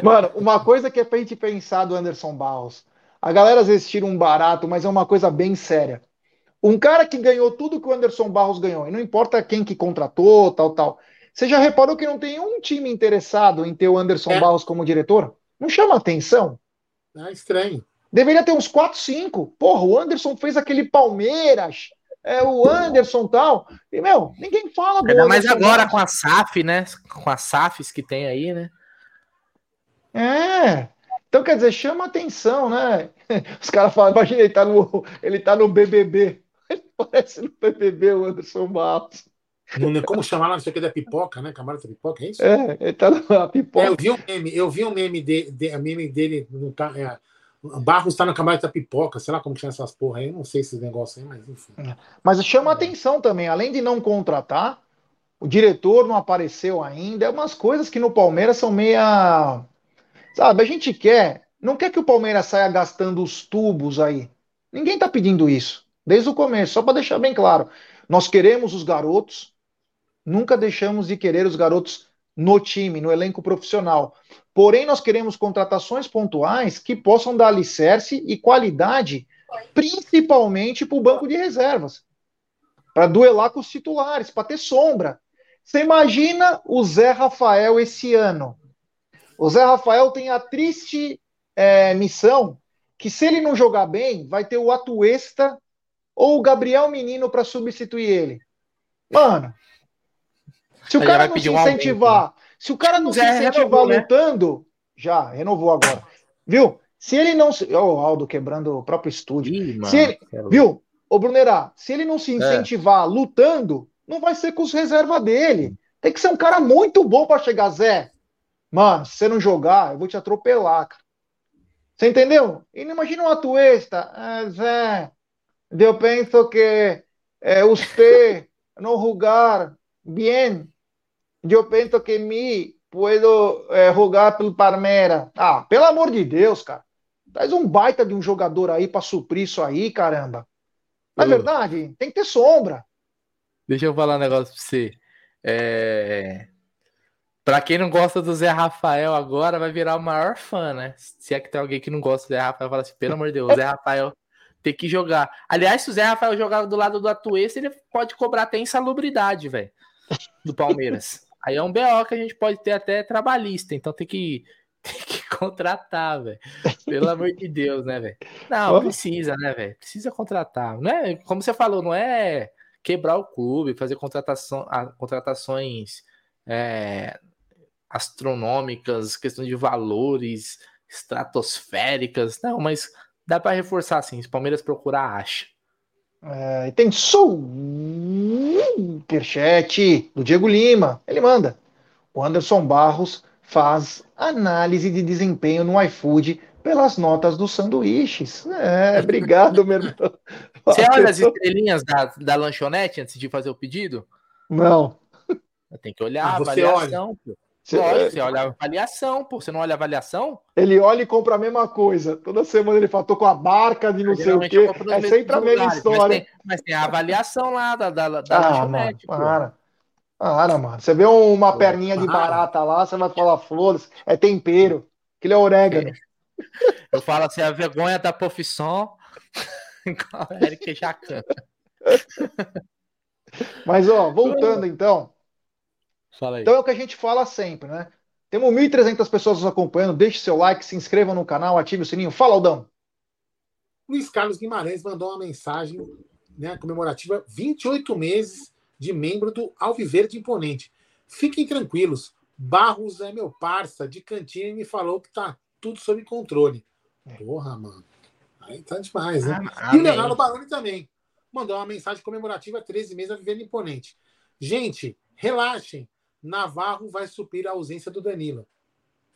Mano, uma coisa que é pra gente pensar do Anderson Barros. A galera às vezes tira um barato, mas é uma coisa bem séria. Um cara que ganhou tudo que o Anderson Barros ganhou, e não importa quem que contratou, tal, tal. Você já reparou que não tem um time interessado em ter o Anderson é. Barros como diretor? Não chama atenção? É estranho. Deveria ter uns 4, 5. Porra, o Anderson fez aquele Palmeiras, é, o Anderson tal. E, meu, ninguém fala do Ainda mais agora Barros. com a SAF, né? Com as SAFs que tem aí, né? É. Então, quer dizer, chama atenção, né? Os caras falam, imagina, ele tá no, ele tá no BBB. Ele parece no BBB, o Anderson Barros. Como chamar lá, não sei o que, da pipoca, né? Camarada da pipoca, é isso? É, ele tá na pipoca. É, eu vi um meme, eu vi um meme, de, de, meme dele, no, é, Barros tá no camarada da pipoca, sei lá como chama essas porra aí, eu não sei esses negócios aí, mas enfim. É. Mas chama atenção também, além de não contratar, o diretor não apareceu ainda, é umas coisas que no Palmeiras são meia Sabe, a gente quer, não quer que o Palmeiras saia gastando os tubos aí. Ninguém está pedindo isso, desde o começo, só para deixar bem claro. Nós queremos os garotos, nunca deixamos de querer os garotos no time, no elenco profissional. Porém, nós queremos contratações pontuais que possam dar alicerce e qualidade, principalmente para o banco de reservas, para duelar com os titulares, para ter sombra. Você imagina o Zé Rafael esse ano? O Zé Rafael tem a triste é, missão que, se ele não jogar bem, vai ter o Atuesta ou o Gabriel Menino para substituir ele. Mano, se o cara não se incentivar, um se o cara não Zé se incentivar renovou, né? lutando, né? já renovou agora. Viu? Se ele não se. Ó, oh, o Aldo quebrando o próprio estúdio. Ih, se ele... Viu? Ô, Brunerá, se ele não se é. incentivar é. lutando, não vai ser com os reservas dele. Tem que ser um cara muito bom para chegar, Zé. Mano, se você não jogar, eu vou te atropelar, cara. Você entendeu? E não imagina uma tuesta. Ah, Zé, eu penso que eh, você não jogar bem. Eu penso que me puedo eh, jogar pelo Palmeiras. Ah, pelo amor de Deus, cara. Traz um baita de um jogador aí para suprir isso aí, caramba. Não é verdade? Tem que ter sombra. Deixa eu falar um negócio pra você. É... Pra quem não gosta do Zé Rafael agora, vai virar o maior fã, né? Se é que tem alguém que não gosta do Zé Rafael, fala assim, pelo amor de Deus, o Zé Rafael tem que jogar. Aliás, se o Zé Rafael jogar do lado do Atuesta, ele pode cobrar até insalubridade, velho, do Palmeiras. Aí é um BO que a gente pode ter até trabalhista, então tem que, tem que contratar, velho. Pelo amor de Deus, né, velho? Não, precisa, né, velho? Precisa contratar. Não é, como você falou, não é quebrar o clube, fazer contratação, contratações é, astronômicas, questão de valores estratosféricas. Não, mas dá para reforçar assim. Se o Palmeiras procurar, acha. É, e tem superchat do Diego Lima. Ele manda. O Anderson Barros faz análise de desempenho no iFood pelas notas dos sanduíches. É, obrigado, meu irmão. Você olha as estrelinhas da, da lanchonete antes de fazer o pedido? Não. Tem que olhar a avaliação. Olha. Pô. Você, olha, você olha a avaliação, pô. Você não olha a avaliação? Ele olha e compra a mesma coisa. Toda semana ele fala, tô com a barca de não sei o quê. É sempre a mesma história. Mas tem, mas tem, a avaliação lá da, da, da ah, lanchonete. Mano, para. Para, mano. Você vê uma perninha de barata lá, você vai falar flores, é tempero. Aquilo é orégano. Eu falo assim, a vergonha da profissão Erika Jacan. Mas, ó, voltando então. Então é o que a gente fala sempre, né? Temos 1.300 pessoas nos acompanhando. Deixe seu like, se inscreva no canal, ative o sininho. Fala, Aldão. Luiz Carlos Guimarães mandou uma mensagem né, comemorativa: 28 meses de membro do Alviverde Imponente. Fiquem tranquilos. Barros é meu parça de cantina e me falou que tá tudo sob controle. Porra, mano. Aí tá demais, né? Ah, e o Leonardo Baroni também. Mandou uma mensagem comemorativa 13 meses a viver imponente. Gente, relaxem. Navarro vai suprir a ausência do Danilo.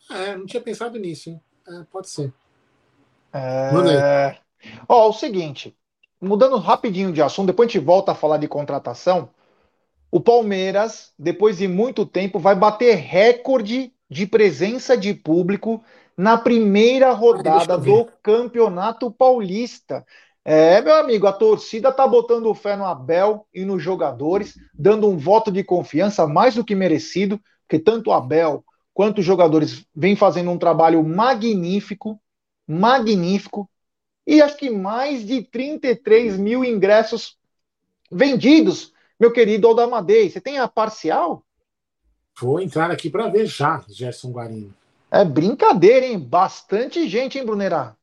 É, não tinha pensado nisso, hein? É, pode ser. É... Ó, o seguinte, mudando rapidinho de assunto, depois a gente volta a falar de contratação. O Palmeiras, depois de muito tempo, vai bater recorde de presença de público na primeira rodada do Campeonato Paulista. É, meu amigo, a torcida tá botando fé no Abel e nos jogadores, dando um voto de confiança mais do que merecido, porque tanto o Abel quanto os jogadores vêm fazendo um trabalho magnífico, magnífico, e acho que mais de 33 mil ingressos vendidos, meu querido Aldamadei. Você tem a parcial? Vou entrar aqui para ver já, Gerson Guarino. É brincadeira, hein? Bastante gente, hein, Brunerá?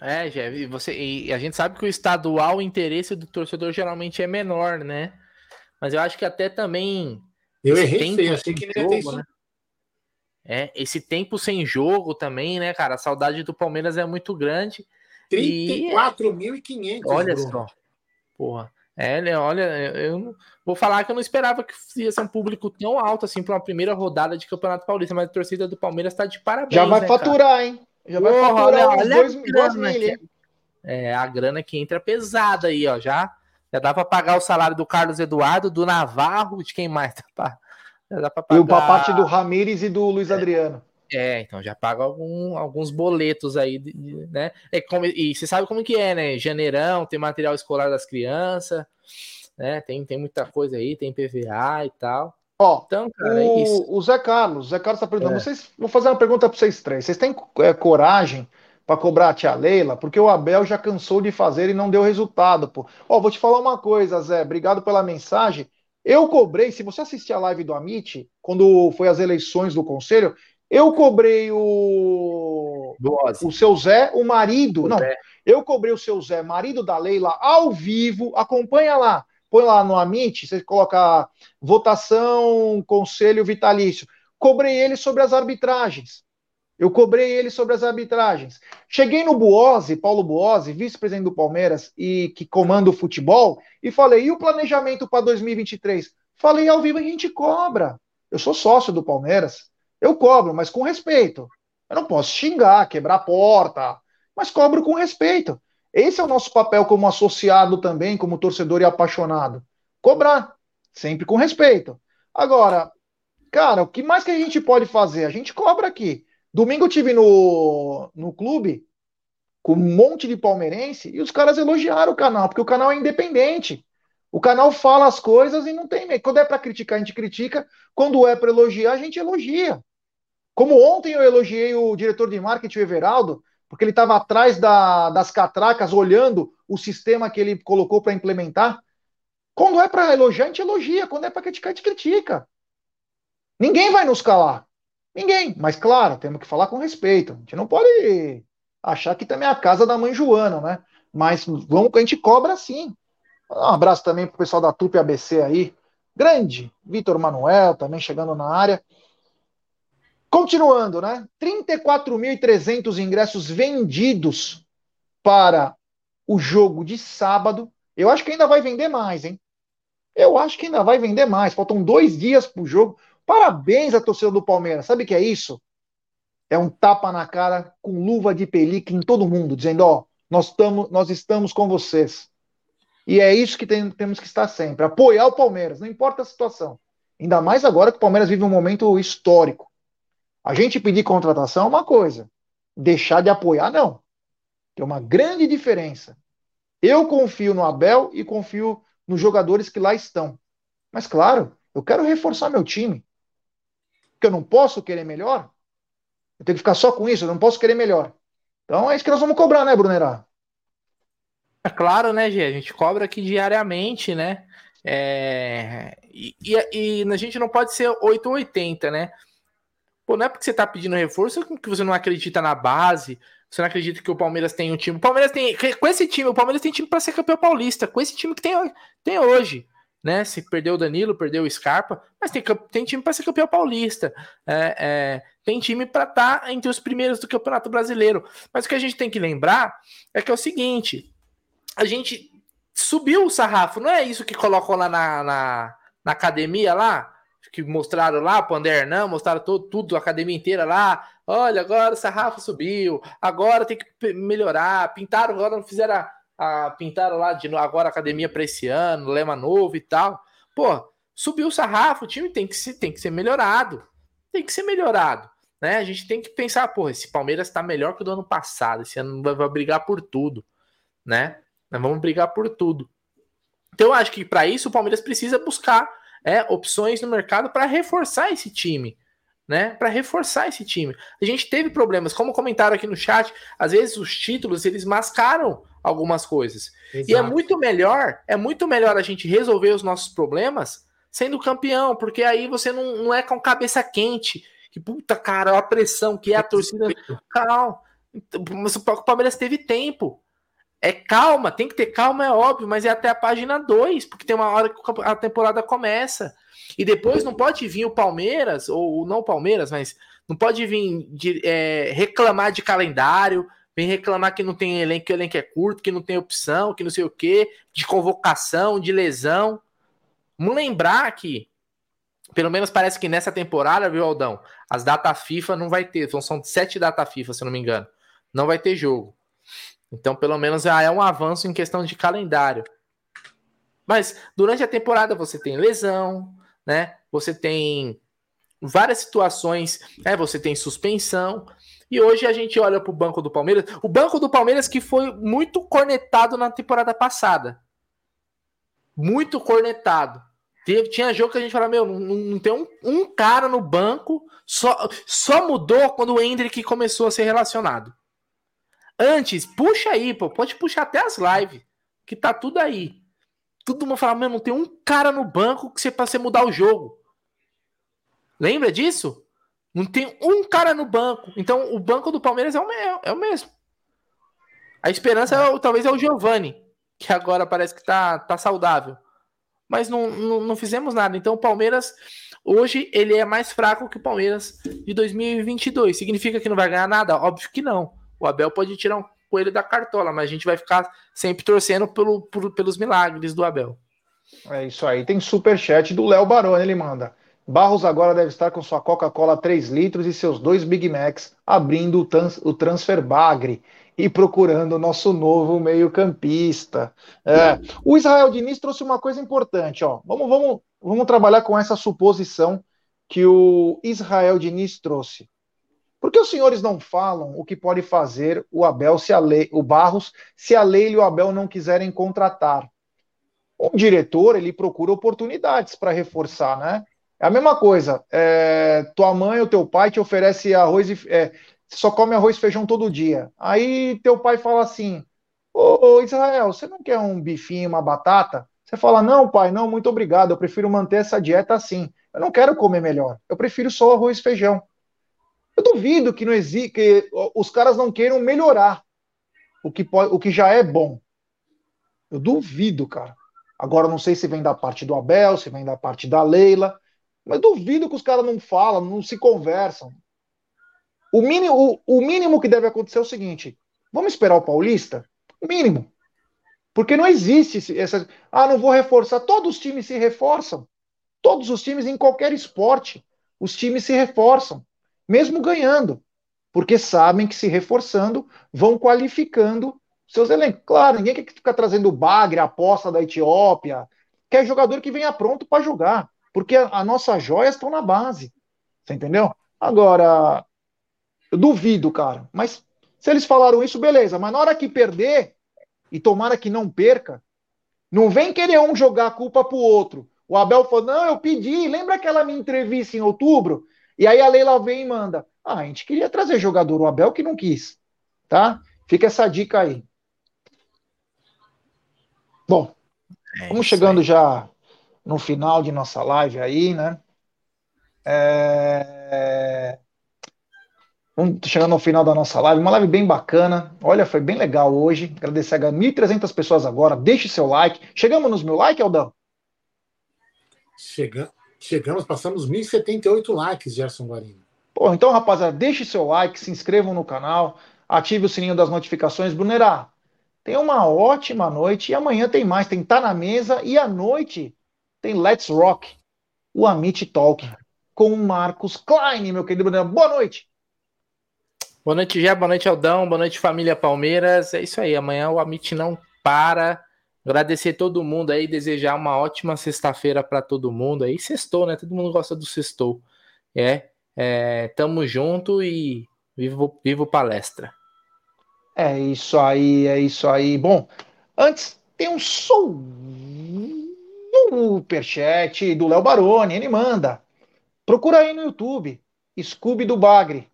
É, Jeff, e, você, e a gente sabe que o estadual o interesse do torcedor geralmente é menor, né? Mas eu acho que até também. Eu errei, feio, achei que jogo, né? É, esse tempo sem jogo também, né, cara? A saudade do Palmeiras é muito grande. 34.500. Olha Bruno. só. Porra. É, né, olha, eu vou falar que eu não esperava que ia ser um público tão alto assim para uma primeira rodada de Campeonato Paulista, mas a torcida do Palmeiras está de parabéns. Já vai né, faturar, cara? hein? Já vai Porra, olha, olha dois, grana mil, É, a grana que entra pesada aí, ó. Já, já dá para pagar o salário do Carlos Eduardo, do Navarro, de quem mais? Já dá pra pagar... E o parte do Ramires e do Luiz é. Adriano. É, então já paga algum, alguns boletos aí, né? É como, e você sabe como que é, né? Janeirão, tem material escolar das crianças, né? Tem, tem muita coisa aí, tem PVA e tal. Ó, então, cara, o, é isso. o Zé Carlos, o Zé Carlos tá perguntando, é. vocês, vou fazer uma pergunta para vocês três. Vocês têm é, coragem para cobrar a tia Leila? Porque o Abel já cansou de fazer e não deu resultado, pô. Ó, vou te falar uma coisa, Zé, obrigado pela mensagem. Eu cobrei, se você assistir a live do Amit, quando foi as eleições do conselho, eu cobrei o. O seu Zé, o marido. O não, Zé. eu cobrei o seu Zé, marido da Leila, ao vivo. Acompanha lá. Põe lá no Amit, você coloca votação, conselho vitalício. Cobrei ele sobre as arbitragens. Eu cobrei ele sobre as arbitragens. Cheguei no Buose, Paulo Buose, vice-presidente do Palmeiras e que comanda o futebol, e falei: e o planejamento para 2023? Falei ao vivo, a gente cobra. Eu sou sócio do Palmeiras. Eu cobro, mas com respeito. Eu não posso xingar, quebrar a porta, mas cobro com respeito. Esse é o nosso papel como associado também, como torcedor e apaixonado. Cobrar, sempre com respeito. Agora, cara, o que mais que a gente pode fazer? A gente cobra aqui. Domingo eu tive no, no clube com um monte de palmeirense e os caras elogiaram o canal, porque o canal é independente. O canal fala as coisas e não tem medo. Quando é para criticar, a gente critica. Quando é para elogiar, a gente elogia. Como ontem eu elogiei o diretor de marketing, o Everaldo, porque ele estava atrás da, das catracas, olhando o sistema que ele colocou para implementar. Quando é para elogiar, a gente elogia. Quando é para criticar, a gente critica. Ninguém vai nos calar. Ninguém. Mas, claro, temos que falar com respeito. A gente não pode achar que também é a casa da mãe Joana, né? Mas vamos, a gente cobra sim. Um abraço também pro pessoal da Tupi ABC aí. Grande, Vitor Manuel também chegando na área. Continuando, né? 34.300 ingressos vendidos para o jogo de sábado. Eu acho que ainda vai vender mais, hein? Eu acho que ainda vai vender mais. Faltam dois dias para o jogo. Parabéns à torcida do Palmeiras. Sabe o que é isso? É um tapa na cara com luva de pelica em todo mundo, dizendo: ó, nós, tamo, nós estamos com vocês. E é isso que tem, temos que estar sempre. Apoiar o Palmeiras, não importa a situação. Ainda mais agora que o Palmeiras vive um momento histórico. A gente pedir contratação é uma coisa, deixar de apoiar, não. Tem uma grande diferença. Eu confio no Abel e confio nos jogadores que lá estão. Mas, claro, eu quero reforçar meu time. Porque eu não posso querer melhor. Eu tenho que ficar só com isso, eu não posso querer melhor. Então é isso que nós vamos cobrar, né, Brunerá? É claro, né, Gê? A gente cobra aqui diariamente, né? É... E, e, e, a gente não pode ser 880, né? Pô, não é porque você tá pedindo reforço que você não acredita na base, você não acredita que o Palmeiras tem um time. O Palmeiras tem. Com esse time, o Palmeiras tem time para ser campeão paulista. Com esse time que tem, tem hoje. Né? Se perdeu o Danilo, perdeu o Scarpa, mas tem, tem time para ser campeão paulista. É, é, tem time para estar tá entre os primeiros do Campeonato Brasileiro. Mas o que a gente tem que lembrar é que é o seguinte: a gente subiu o sarrafo, não é isso que colocam lá na, na, na academia lá? Que mostraram lá, Pander não, mostraram todo, tudo, a academia inteira lá. Olha, agora o sarrafo subiu, agora tem que melhorar. Pintaram, agora fizeram a, a pintaram lá de agora a academia para esse ano, lema novo e tal. Pô, subiu o sarrafo, o time tem que, se, tem que ser melhorado. Tem que ser melhorado. Né? A gente tem que pensar, pô, esse Palmeiras está melhor que o do ano passado. Esse ano vai, vai brigar por tudo, né? Nós vamos brigar por tudo. Então eu acho que para isso o Palmeiras precisa buscar é, opções no mercado para reforçar esse time. Né, para reforçar esse time. A gente teve problemas, como comentaram aqui no chat, às vezes os títulos eles mascaram algumas coisas. Exato. E é muito melhor, é muito melhor a gente resolver os nossos problemas sendo campeão, porque aí você não, não é com cabeça quente, que puta cara, a pressão que é a torcida. Calma. O Palmeiras teve tempo. É calma, tem que ter calma, é óbvio, mas é até a página 2, porque tem uma hora que a temporada começa. E depois não pode vir o Palmeiras, ou não o Palmeiras, mas não pode vir de, é, reclamar de calendário, vem reclamar que não tem elenco, que o elenco é curto, que não tem opção, que não sei o que, de convocação, de lesão. Vamos lembrar que, pelo menos parece que nessa temporada, viu, Aldão? As datas FIFA não vai ter, são, sete datas FIFA, se não me engano. Não vai ter jogo. Então, pelo menos já é um avanço em questão de calendário. Mas durante a temporada você tem lesão, né? Você tem várias situações, né? Você tem suspensão. E hoje a gente olha para o banco do Palmeiras, o banco do Palmeiras que foi muito cornetado na temporada passada. Muito cornetado. Tinha jogo que a gente falava, meu, não, não tem um, um, cara no banco, só, só mudou quando o Hendrick começou a ser relacionado. Antes, puxa aí, pô, pode puxar até as lives, que tá tudo aí. Todo mundo fala, meu, não tem um cara no banco que você para você mudar o jogo. Lembra disso? Não tem um cara no banco. Então, o banco do Palmeiras é o, é o mesmo. A esperança é, talvez é o Giovani, que agora parece que tá, tá saudável. Mas não, não, não fizemos nada. Então, o Palmeiras, hoje, ele é mais fraco que o Palmeiras de 2022. Significa que não vai ganhar nada? Óbvio que não. O Abel pode tirar um coelho da cartola, mas a gente vai ficar sempre torcendo pelo, por, pelos milagres do Abel. É isso aí. Tem super chat do Léo Baroni, ele manda. Barros agora deve estar com sua Coca-Cola 3 litros e seus dois Big Macs, abrindo o, trans, o transfer bagre e procurando o nosso novo meio-campista. É. O Israel Diniz trouxe uma coisa importante, ó. Vamos, vamos, vamos trabalhar com essa suposição que o Israel Diniz trouxe. Por que os senhores não falam o que pode fazer o Abel se a lei, o Barros, se a e o Abel não quiserem contratar? Um diretor ele procura oportunidades para reforçar, né? É a mesma coisa. É, tua mãe ou teu pai te oferece arroz e é, só come arroz e feijão todo dia. Aí teu pai fala assim: ô Israel, você não quer um bifinho, uma batata? Você fala: Não, pai, não, muito obrigado. Eu prefiro manter essa dieta assim. Eu não quero comer melhor. Eu prefiro só arroz e feijão. Eu duvido que não que os caras não queiram melhorar o que, pode, o que já é bom. Eu duvido, cara. Agora não sei se vem da parte do Abel, se vem da parte da Leila, mas duvido que os caras não falam, não se conversam. O mínimo, o, o mínimo que deve acontecer é o seguinte: vamos esperar o Paulista? O mínimo. Porque não existe essa. Ah, não vou reforçar. Todos os times se reforçam. Todos os times, em qualquer esporte, os times se reforçam, mesmo ganhando. Porque sabem que se reforçando vão qualificando seus elencos. Claro, ninguém quer ficar trazendo o bagre, a aposta da Etiópia. Quer jogador que venha pronto para jogar. Porque a, a nossas joias estão na base. Você entendeu? Agora, eu duvido, cara. Mas se eles falaram isso, beleza. Mas na hora que perder, e tomara que não perca, não vem querer um jogar a culpa pro outro. O Abel falou: não, eu pedi. Lembra aquela minha entrevista em outubro? E aí a Leila vem e manda. Ah, a gente queria trazer jogador, o Abel que não quis. Tá? Fica essa dica aí. Bom, é vamos chegando aí. já no final de nossa live aí, né? É... Vamos chegando ao final da nossa live, uma live bem bacana. Olha, foi bem legal hoje. Agradecer a 1.300 pessoas agora. Deixe seu like. Chegamos nos mil likes, Aldão? Chega... Chegamos, passamos 1.078 likes, Gerson Guarino. Pô, então, rapaziada, deixe seu like, se inscrevam no canal, ative o sininho das notificações. Brunerá, Tenha uma ótima noite e amanhã tem mais. Tem Tá na Mesa e à noite tem Let's Rock, o Amit Talk com o Marcos Klein, meu querido Bruno. Boa noite. Boa noite, Gé. Boa noite, Aldão. Boa noite, família Palmeiras. É isso aí. Amanhã o Amit não para. Agradecer todo mundo aí, desejar uma ótima sexta-feira para todo mundo aí. Sextou, né? Todo mundo gosta do sextou. É, é, tamo junto e vivo, vivo palestra. É isso aí, é isso aí. Bom, antes tem um superchat do Léo Baroni, ele manda. Procura aí no YouTube, Scooby do Bagre.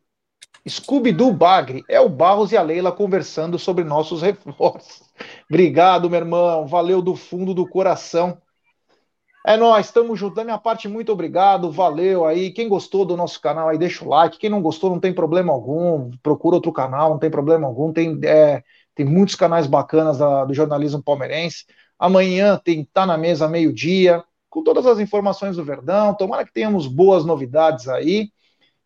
Scooby do Bagre é o Barros e a Leila conversando sobre nossos reforços. Obrigado, meu irmão. Valeu do fundo do coração. É nós, estamos juntos. Da minha parte, muito obrigado, valeu aí. Quem gostou do nosso canal aí, deixa o like. Quem não gostou, não tem problema algum. Procura outro canal, não tem problema algum. Tem, é, tem muitos canais bacanas da, do jornalismo palmeirense. Amanhã tem Tá na Mesa, meio-dia, com todas as informações do Verdão. Tomara que tenhamos boas novidades aí.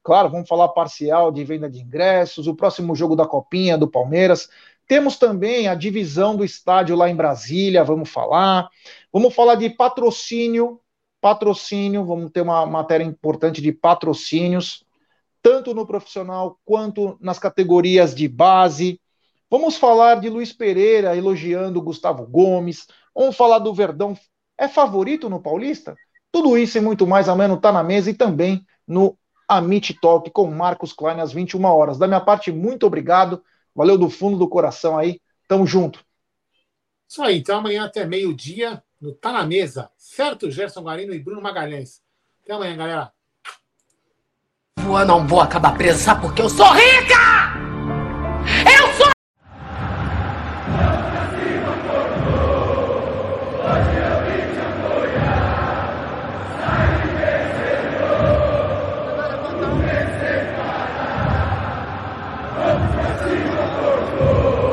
Claro, vamos falar parcial de venda de ingressos, o próximo jogo da Copinha do Palmeiras. Temos também a divisão do estádio lá em Brasília, vamos falar. Vamos falar de patrocínio. Patrocínio, vamos ter uma matéria importante de patrocínios, tanto no profissional quanto nas categorias de base. Vamos falar de Luiz Pereira elogiando Gustavo Gomes. Vamos falar do Verdão. É favorito no Paulista? Tudo isso e muito mais amanhã está na mesa e também no Amit Talk com Marcos Klein às 21 horas. Da minha parte, muito obrigado. Valeu do fundo do coração aí. Tamo junto. Isso aí. Então amanhã até meio-dia no Tá na Mesa. Certo, Gerson Guarino e Bruno Magalhães. Até amanhã, galera. Voa não vou acabar presa, sabe porque eu sou rica!